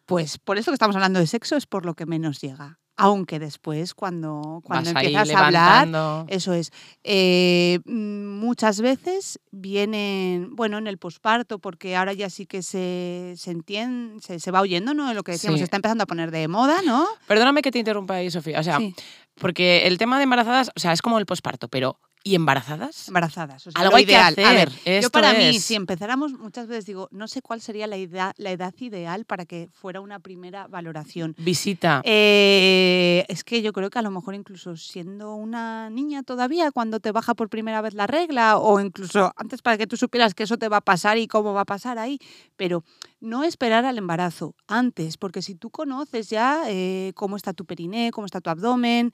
Pues por eso que estamos hablando de sexo es por lo que menos llega. Aunque después, cuando, cuando vas empiezas a hablar. Eso es. Eh, mm, muchas veces vienen, bueno, en el posparto, porque ahora ya sí que se, se entiende, se, se va oyendo, ¿no? Lo que decíamos, Sí. se está empezando a poner de moda, ¿no? Perdóname que te interrumpa ahí, Sofía. O sea, Sí, porque el tema de embarazadas, o sea, es como el posparto, pero ¿y embarazadas? embarazadas. o sea, Algo hay que ideal. hacer, A ver, yo para mí, si empezáramos, muchas veces digo, no sé cuál sería la edad, la edad ideal para que fuera una primera valoración. Visita. Eh, es que yo creo que a lo mejor incluso siendo una niña todavía, cuando te baja por primera vez la regla, o incluso antes para que tú supieras que eso te va a pasar y cómo va a pasar ahí, pero no esperar al embarazo, antes, porque si tú conoces ya eh, cómo está tu periné, cómo está tu abdomen,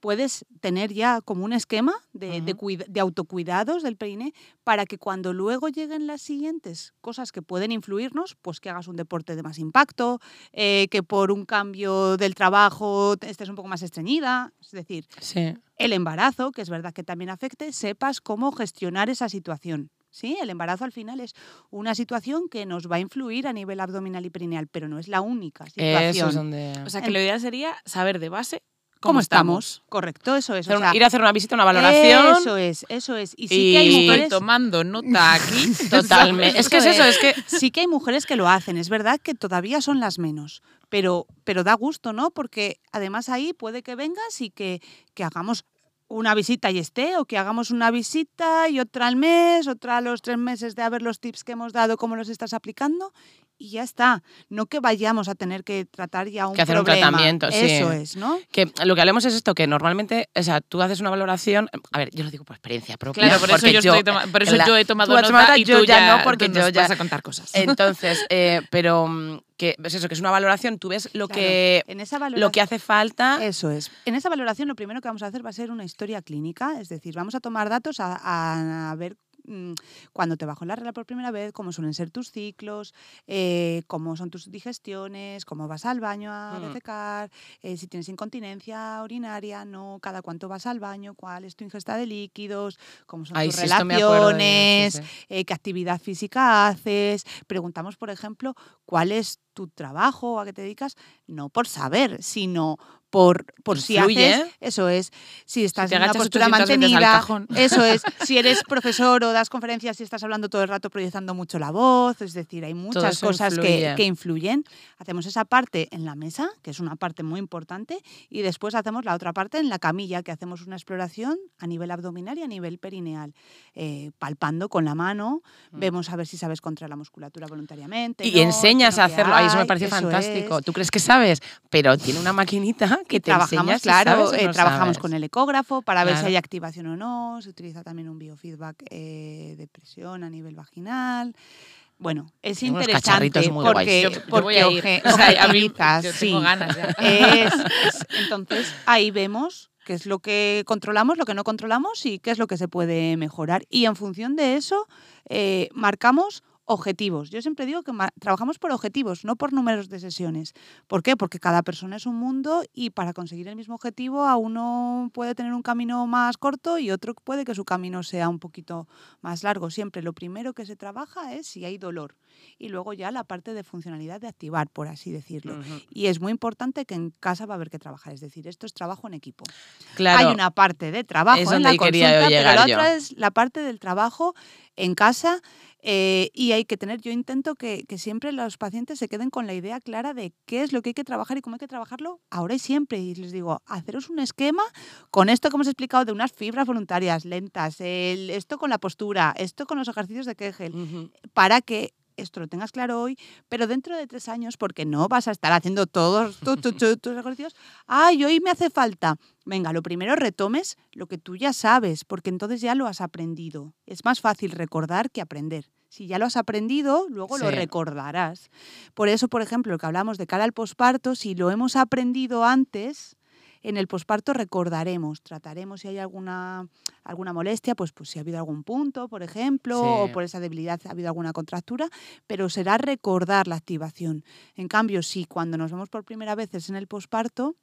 puedes tener ya como un esquema de, autocuidados del periné para que cuando luego lleguen las siguientes cosas que pueden influirnos, pues que hagas un deporte de más impacto, eh, que por un cambio del trabajo estés un poco más estreñida, es decir, Sí. el embarazo, que es verdad que también afecte, sepas cómo gestionar esa situación. Sí, el embarazo al final es una situación que nos va a influir a nivel abdominal y perineal, pero no es la única situación. Eso es donde... o sea que lo ideal sería saber de base ¿Cómo, cómo, estamos? Correcto, eso es. o sea, ir a hacer una visita, una valoración. Eso es, eso es. Y sí Y- que hay Estoy mujeres. tomando nota aquí. *laughs* Totalmente. es que es eso, es que Sí que hay mujeres que lo hacen, es verdad que todavía son las menos, pero, pero da gusto, ¿no? Porque además ahí puede que vengas y que, que hagamos una visita y esté, o que hagamos una visita y otra al mes, otra a los tres meses de a ver los tips que hemos dado, cómo los estás aplicando, y ya está. No que vayamos a tener que tratar ya un Que hacer un tratamiento, sí. Eso es, ¿no? que lo que hablemos es esto, que normalmente, o sea, tú haces una valoración, a ver, yo lo digo por experiencia propia. Claro, por eso, porque yo, estoy por eso la- yo he tomado nota y yo tú ya ya, no, porque tú yo ya- vas a contar cosas. Entonces, *laughs* eh, pero que es eso, que es una valoración, tú ves lo Claro, que en esa valoración, lo que hace falta. Eso es. En esa valoración lo primero que vamos a hacer va a ser una historia clínica, es decir, vamos a tomar datos a, a- a ver cuando te bajó la regla por primera vez, cómo suelen ser tus ciclos, eh, cómo son tus digestiones, cómo vas al baño a Mm. defecar, eh, si tienes incontinencia urinaria, no, cada cuánto vas al baño, cuál es tu ingesta de líquidos, cómo son Ay, tus sí, de sí, relaciones, sí. eh, qué actividad física haces. Preguntamos, por ejemplo, cuál es tu trabajo, a qué te dedicas, no por saber, sino por, por si Influye. haces, eso es, si estás te en una postura 800 veces al mantenida, *laughs* eso es, si eres profesor o das conferencias y estás hablando todo el rato proyectando mucho la voz, es decir, hay muchas cosas que, influye. que influyen. Hacemos esa parte en la mesa, que es una parte muy importante, y después hacemos la otra parte en la camilla, que hacemos una exploración a nivel abdominal y a nivel perineal, eh, palpando con la mano, Mm. vemos a ver si sabes contra la musculatura voluntariamente. Y no, enseñas a hacerlo. Eso me parece eso fantástico. es. Tú crees que sabes, pero tiene una maquinita que Y te trabajamos, enseña si claro, sabes o eh, no trabajamos sabes. con el ecógrafo para ver si hay activación o no. Se utiliza también un biofeedback eh, de presión a nivel vaginal. Bueno, es unos interesante cacharritos muy porque, guays. Yo- yo porque a ir. oje- O sea, a mí- objetivizas, yo sí. tengo ganas ya. Es- *laughs* es- entonces ahí vemos qué es lo que controlamos, lo que no controlamos y qué es lo que se puede mejorar. Y en función de eso, eh, marcamos objetivos. Yo siempre digo que trabajamos por objetivos, no por números de sesiones. ¿Por qué? Porque cada persona es un mundo y para conseguir el mismo objetivo a uno puede tener un camino más corto y otro puede que su camino sea un poquito más largo. Siempre lo primero que se trabaja es si hay dolor y luego ya la parte de funcionalidad de activar, por así decirlo. Y es muy importante que en casa va a haber que trabajar, es decir, esto es trabajo en equipo. Claro. Hay una parte de trabajo en la consulta, pero la otra es la parte del trabajo en casa eh, y hay que tener, yo intento que, siempre los pacientes se queden con la idea clara de qué es lo que hay que trabajar y cómo hay que trabajarlo ahora y siempre. Y les digo, haceros un esquema con esto que hemos explicado de unas fibras voluntarias lentas, esto con la postura, esto con los ejercicios de Kegel, para que esto lo tengas claro hoy, pero dentro de tres años, porque no vas a estar haciendo todos tus, ejercicios, ay, hoy me hace falta. Venga, lo primero retomes lo que tú ya sabes, porque entonces ya lo has aprendido. Es más fácil recordar que aprender. Si ya lo has aprendido, luego lo recordarás. Por eso, por ejemplo, lo que hablamos de cara al posparto, si lo hemos aprendido antes, en el posparto recordaremos, trataremos si hay alguna, alguna molestia, pues, pues si ha habido algún punto, por ejemplo, o por esa debilidad ha habido alguna contractura, pero será recordar la activación. En cambio, si cuando nos vemos por primera vez es en el posparto,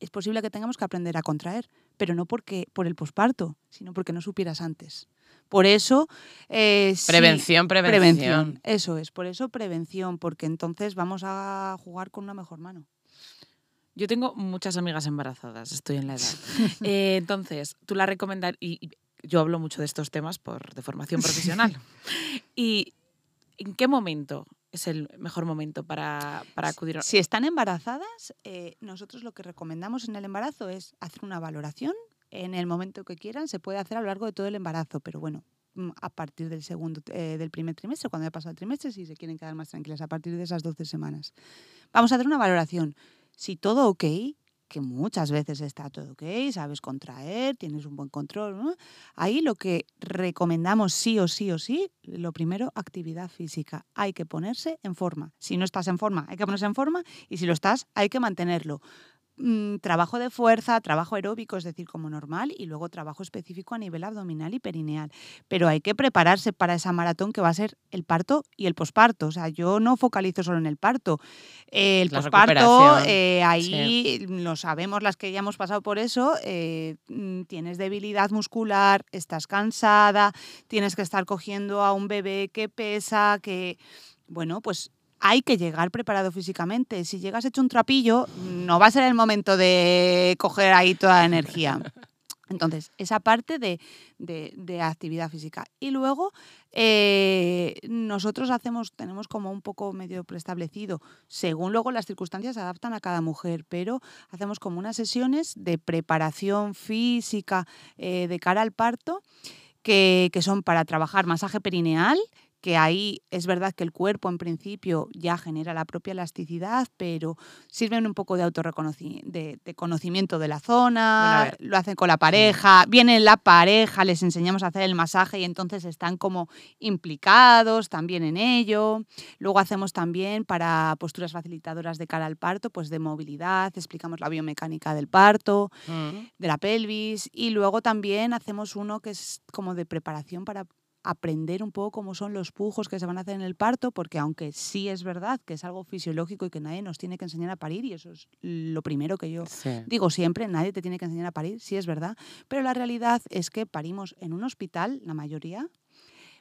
es posible que tengamos que aprender a contraer, pero no porque por el posparto, sino porque no supieras antes. Por eso... Eh, prevención, prevención, prevención. Eso es, por eso prevención, porque entonces vamos a jugar con una mejor mano. Yo tengo muchas amigas embarazadas, estoy en la edad. *laughs* Eh, entonces, tú la recomendar y, yo hablo mucho de estos temas por de formación profesional. *laughs* ¿Y en qué momento es el mejor momento para, para acudir? Si están embarazadas, eh, nosotros lo que recomendamos en el embarazo es hacer una valoración en el momento que quieran. Se puede hacer a lo largo de todo el embarazo, pero bueno, mm, a partir del segundo eh, del primer trimestre, cuando haya pasado el trimestre, si se quieren quedar más tranquilas a partir de esas 12 semanas. Vamos a hacer una valoración si todo ok, que muchas veces está todo ok, sabes contraer, tienes un buen control, ahí lo que recomendamos sí o sí o sí, lo primero, actividad física. Hay que ponerse en forma. Si no estás en forma, hay que ponerse en forma y si lo estás, hay que mantenerlo. Mm, trabajo de fuerza, trabajo aeróbico, es decir, como normal, y luego trabajo específico a nivel abdominal y perineal. Pero hay que prepararse para esa maratón que va a ser el parto y el posparto. O sea, yo no focalizo solo en el parto. el posparto, eh, ahí lo sabemos las que ya hemos pasado por eso, eh, mm, tienes debilidad muscular, estás cansada, tienes que estar cogiendo a un bebé que pesa, que... Bueno, pues hay que llegar preparado físicamente. Si llegas hecho un trapillo, no va a ser el momento de coger ahí toda la energía. *laughs* Entonces, esa parte de, actividad física. Y luego, eh, nosotros hacemos, tenemos como un poco medio preestablecido, según luego las circunstancias se adaptan a cada mujer, pero hacemos como unas sesiones de preparación física eh, de cara al parto, que, que son para trabajar masaje perineal, que ahí es verdad que el cuerpo en principio ya genera la propia elasticidad, pero sirven un poco de autorreconocimiento, de, conocimiento de la zona, lo hacen con la pareja, viene la pareja, les enseñamos a hacer el masaje y entonces están como implicados también en ello. Luego hacemos también para posturas facilitadoras de cara al parto, pues de movilidad, explicamos la biomecánica del parto, mm. de la pelvis y luego también hacemos uno que es como de preparación para aprender un poco cómo son los pujos que se van a hacer en el parto, porque aunque sí es verdad que es algo fisiológico y que nadie nos tiene que enseñar a parir, y eso es lo primero que yo digo siempre, nadie te tiene que enseñar a parir, sí es verdad, pero la realidad es que parimos en un hospital, la mayoría,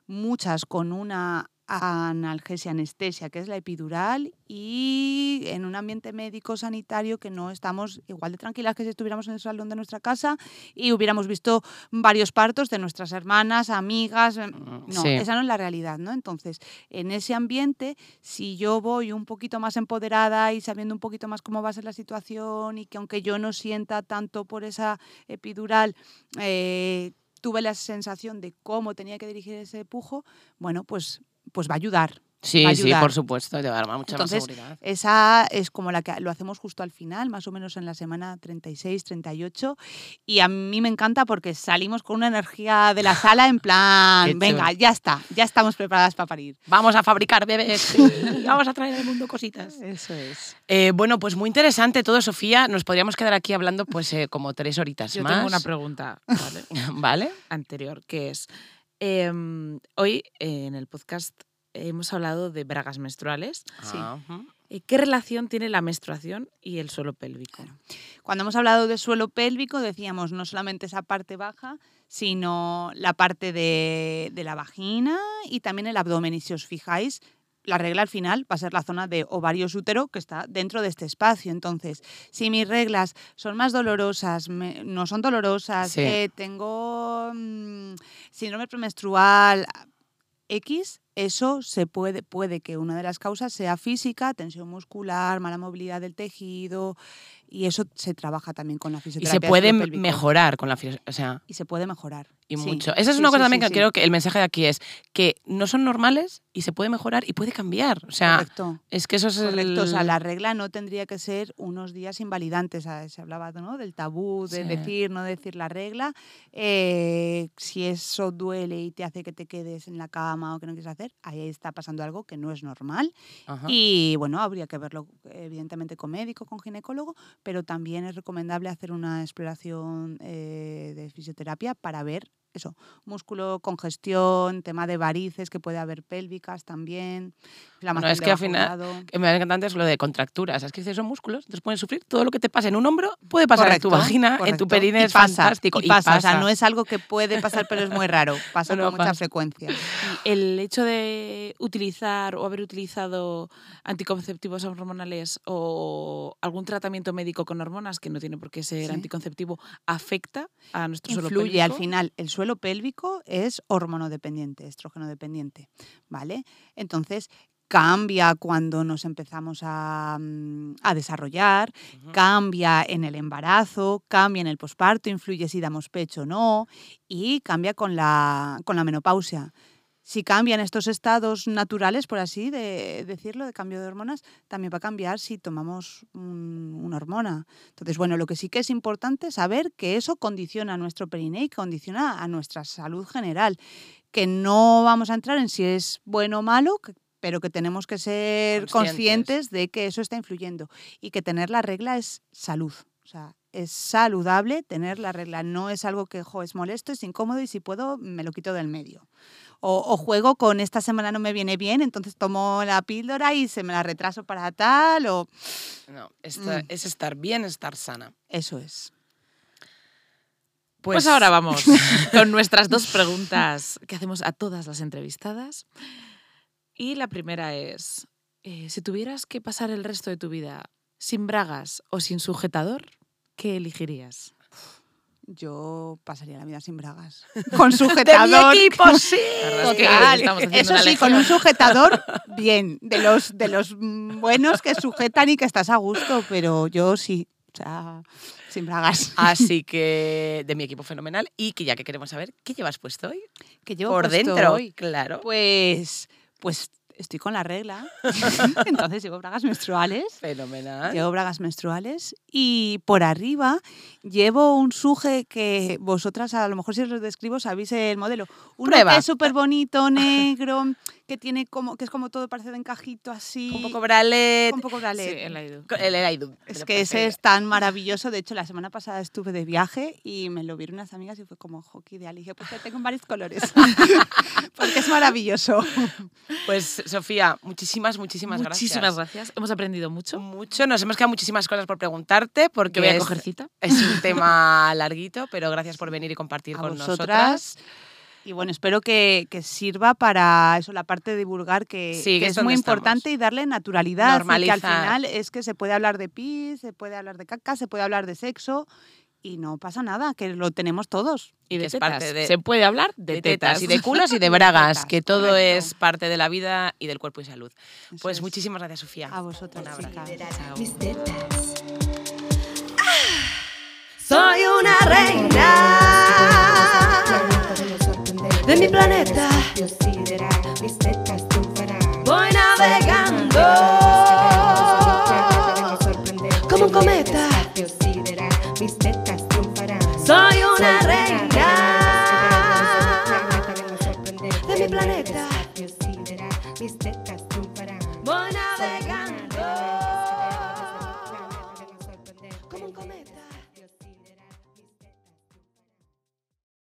muchas con una analgesia anestesia, que es la epidural, y en un ambiente médico sanitario que no estamos igual de tranquilas que si estuviéramos en el salón de nuestra casa y hubiéramos visto varios partos de nuestras hermanas, amigas. Em, mm, no, esa no es la realidad, ¿no? Entonces, en ese ambiente, si yo voy un poquito más empoderada y sabiendo un poquito más cómo va a ser la situación y que aunque yo no sienta tanto por esa epidural, eh, tuve la sensación de cómo tenía que dirigir ese pujo, bueno, pues pues va a ayudar. Sí, sí, por supuesto, te va a dar mucha Entonces, más seguridad. Esa es como la que lo hacemos justo al final, más o menos en la semana 36, 38. Y a mí me encanta porque salimos con una energía de la sala en plan, *laughs* venga, ya está, ya estamos preparadas para parir. Vamos a fabricar bebés, *laughs* vamos a traer al mundo cositas. Eso es. Eh, bueno, pues muy interesante todo, Sofía. Nos podríamos quedar aquí hablando pues eh, como tres horitas Yo más. tengo una pregunta *laughs* ¿vale? ¿Vale? anterior, que es, em, hoy eh, en el podcast hemos hablado de bragas menstruales. Sí. Ajá. Eh, ¿Qué relación tiene la menstruación y el suelo pélvico? Cuando hemos hablado de suelo pélvico, decíamos no solamente esa parte baja, sino la parte de, de la vagina y también el abdomen. Y si os fijáis, la regla al final va a ser la zona de ovario útero que está dentro de este espacio. Entonces, si mis reglas son más dolorosas, me- no son dolorosas, Sí. eh, tengo mm, síndrome premenstrual X, eso se puede, puede que una de las causas sea física, tensión muscular, mala movilidad del tejido, y eso se trabaja también con la Y fisioterapia. se del puede mejorar con la fisi- o sea, Y se puede mejorar. y sí. mucho. Esa es Sí, una cosa también que creo que el mensaje de aquí es que no son normales y se puede mejorar y puede cambiar. O sea, Correcto. es que eso es Correcto, o sea, el- la regla no tendría que ser unos días invalidantes. ah, Se hablaba ¿no? del tabú, de decir, no decir la regla. Eh, si eso duele y te hace que te quedes en la cama o que no quieres hacer, ahí está pasando algo que no es normal. Ajá. Y bueno, habría que verlo evidentemente con médico, con ginecólogo, pero también es recomendable hacer una exploración eh, de fisioterapia para ver eso, músculo, congestión, tema de varices que puede haber pélvicas también. inflamación es que al final- que me encanta antes lo de contracturas. Es que si son músculos, entonces pueden sufrir todo lo que te pasa en un hombro, puede pasar en tu Correcto, vagina, en correcto. tu perine, Y es pasa, fantástico. Y pasa, o sea, no es algo que puede pasar, pero es muy raro. *laughs* Pasa No, no, con mucha pasa. frecuencia. Y el hecho de utilizar o haber utilizado anticonceptivos hormonales o algún tratamiento médico con hormonas, que no tiene por qué ser Sí. anticonceptivo, afecta a nuestro suelo Influye al pélvico? final. El suelo pélvico es hormonodependiente, estrógeno dependiente, ¿vale? Entonces cambia cuando nos empezamos a, mm, a desarrollar, cambia en el embarazo, cambia en el posparto, influye si damos pecho o no y cambia con la, con la menopausia. Si cambian estos estados naturales, por así de decirlo, de cambio de hormonas, también va a cambiar si tomamos un- una hormona. Entonces, bueno, lo que sí que es importante es saber que eso condiciona a nuestro perine y condiciona a nuestra salud general. Que no vamos a entrar en si es bueno o malo, pero que tenemos que ser Conscientes. conscientes de que eso está influyendo y que tener la regla es salud. O sea, es saludable tener la regla, no es algo que jo, es molesto, es incómodo y si puedo me lo quito del medio. O, o juego con esta semana no me viene bien, entonces tomo la píldora y se me la retraso para tal, o No, esta- Mm. es estar bien, estar sana. eso es. Pues, ahora vamos *laughs* con nuestras dos preguntas que hacemos a todas las entrevistadas. Y la primera es, eh, si tuvieras que pasar el resto de tu vida sin bragas o sin sujetador, ¿qué elegirías? Yo pasaría la vida sin bragas. *laughs* Con sujetador. ¡De mi equipo, sí! Total. Eso sí, con un sujetador, *laughs* bien. De los, de los buenos que sujetan y que estás a gusto, pero yo sí. O sea, sin bragas. Así *laughs* que de mi equipo fenomenal y que ya que queremos saber, ¿qué llevas puesto hoy? Que llevo Por puesto dentro, hoy. claro. Pues, pues estoy con la regla. *laughs* Entonces llevo bragas menstruales. Fenomenal. Llevo bragas menstruales y por arriba llevo un suje que vosotras a lo mejor si os lo describo sabéis el modelo. Uno Prueba. que es súper bonito, negro, que tiene como que es como todo parece de encajito así. Un poco bralet. un poco Sí, bralet. el Aidu. El Elaidu. Es Pero que ese es tan maravilloso. De hecho, la semana pasada estuve de viaje y me lo vieron unas amigas y fue como, qué ideal. Y dije, pues que tengo en varios colores. *laughs* Porque es maravilloso. Pues Sofía, muchísimas, muchísimas, Muchísimas gracias. gracias. Hemos aprendido mucho. Mucho, nos hemos quedado muchísimas cosas por preguntarte porque Que voy a es, coger cita. es un tema *laughs* larguito, pero gracias por venir y compartir A con vosotras. nosotras. Y bueno, espero que, que sirva para eso, la parte de divulgar que, Sí, que es muy estamos. importante y darle naturalidad. y que al final es que se puede hablar de pis, se puede hablar de caca, se puede hablar de sexo y no pasa nada, que lo tenemos todos. Y de es tetas. parte de- Se puede hablar de, De tetas tetas. y de culos y de *laughs* bragas, tetas, que todo correcto. es parte de la vida y del cuerpo y salud. Eso Pues es. muchísimas gracias, Sofía. A. Chao. Mis tetas. Soy una reina de mi planeta. Voy navegando como un cometa. Soy una reina.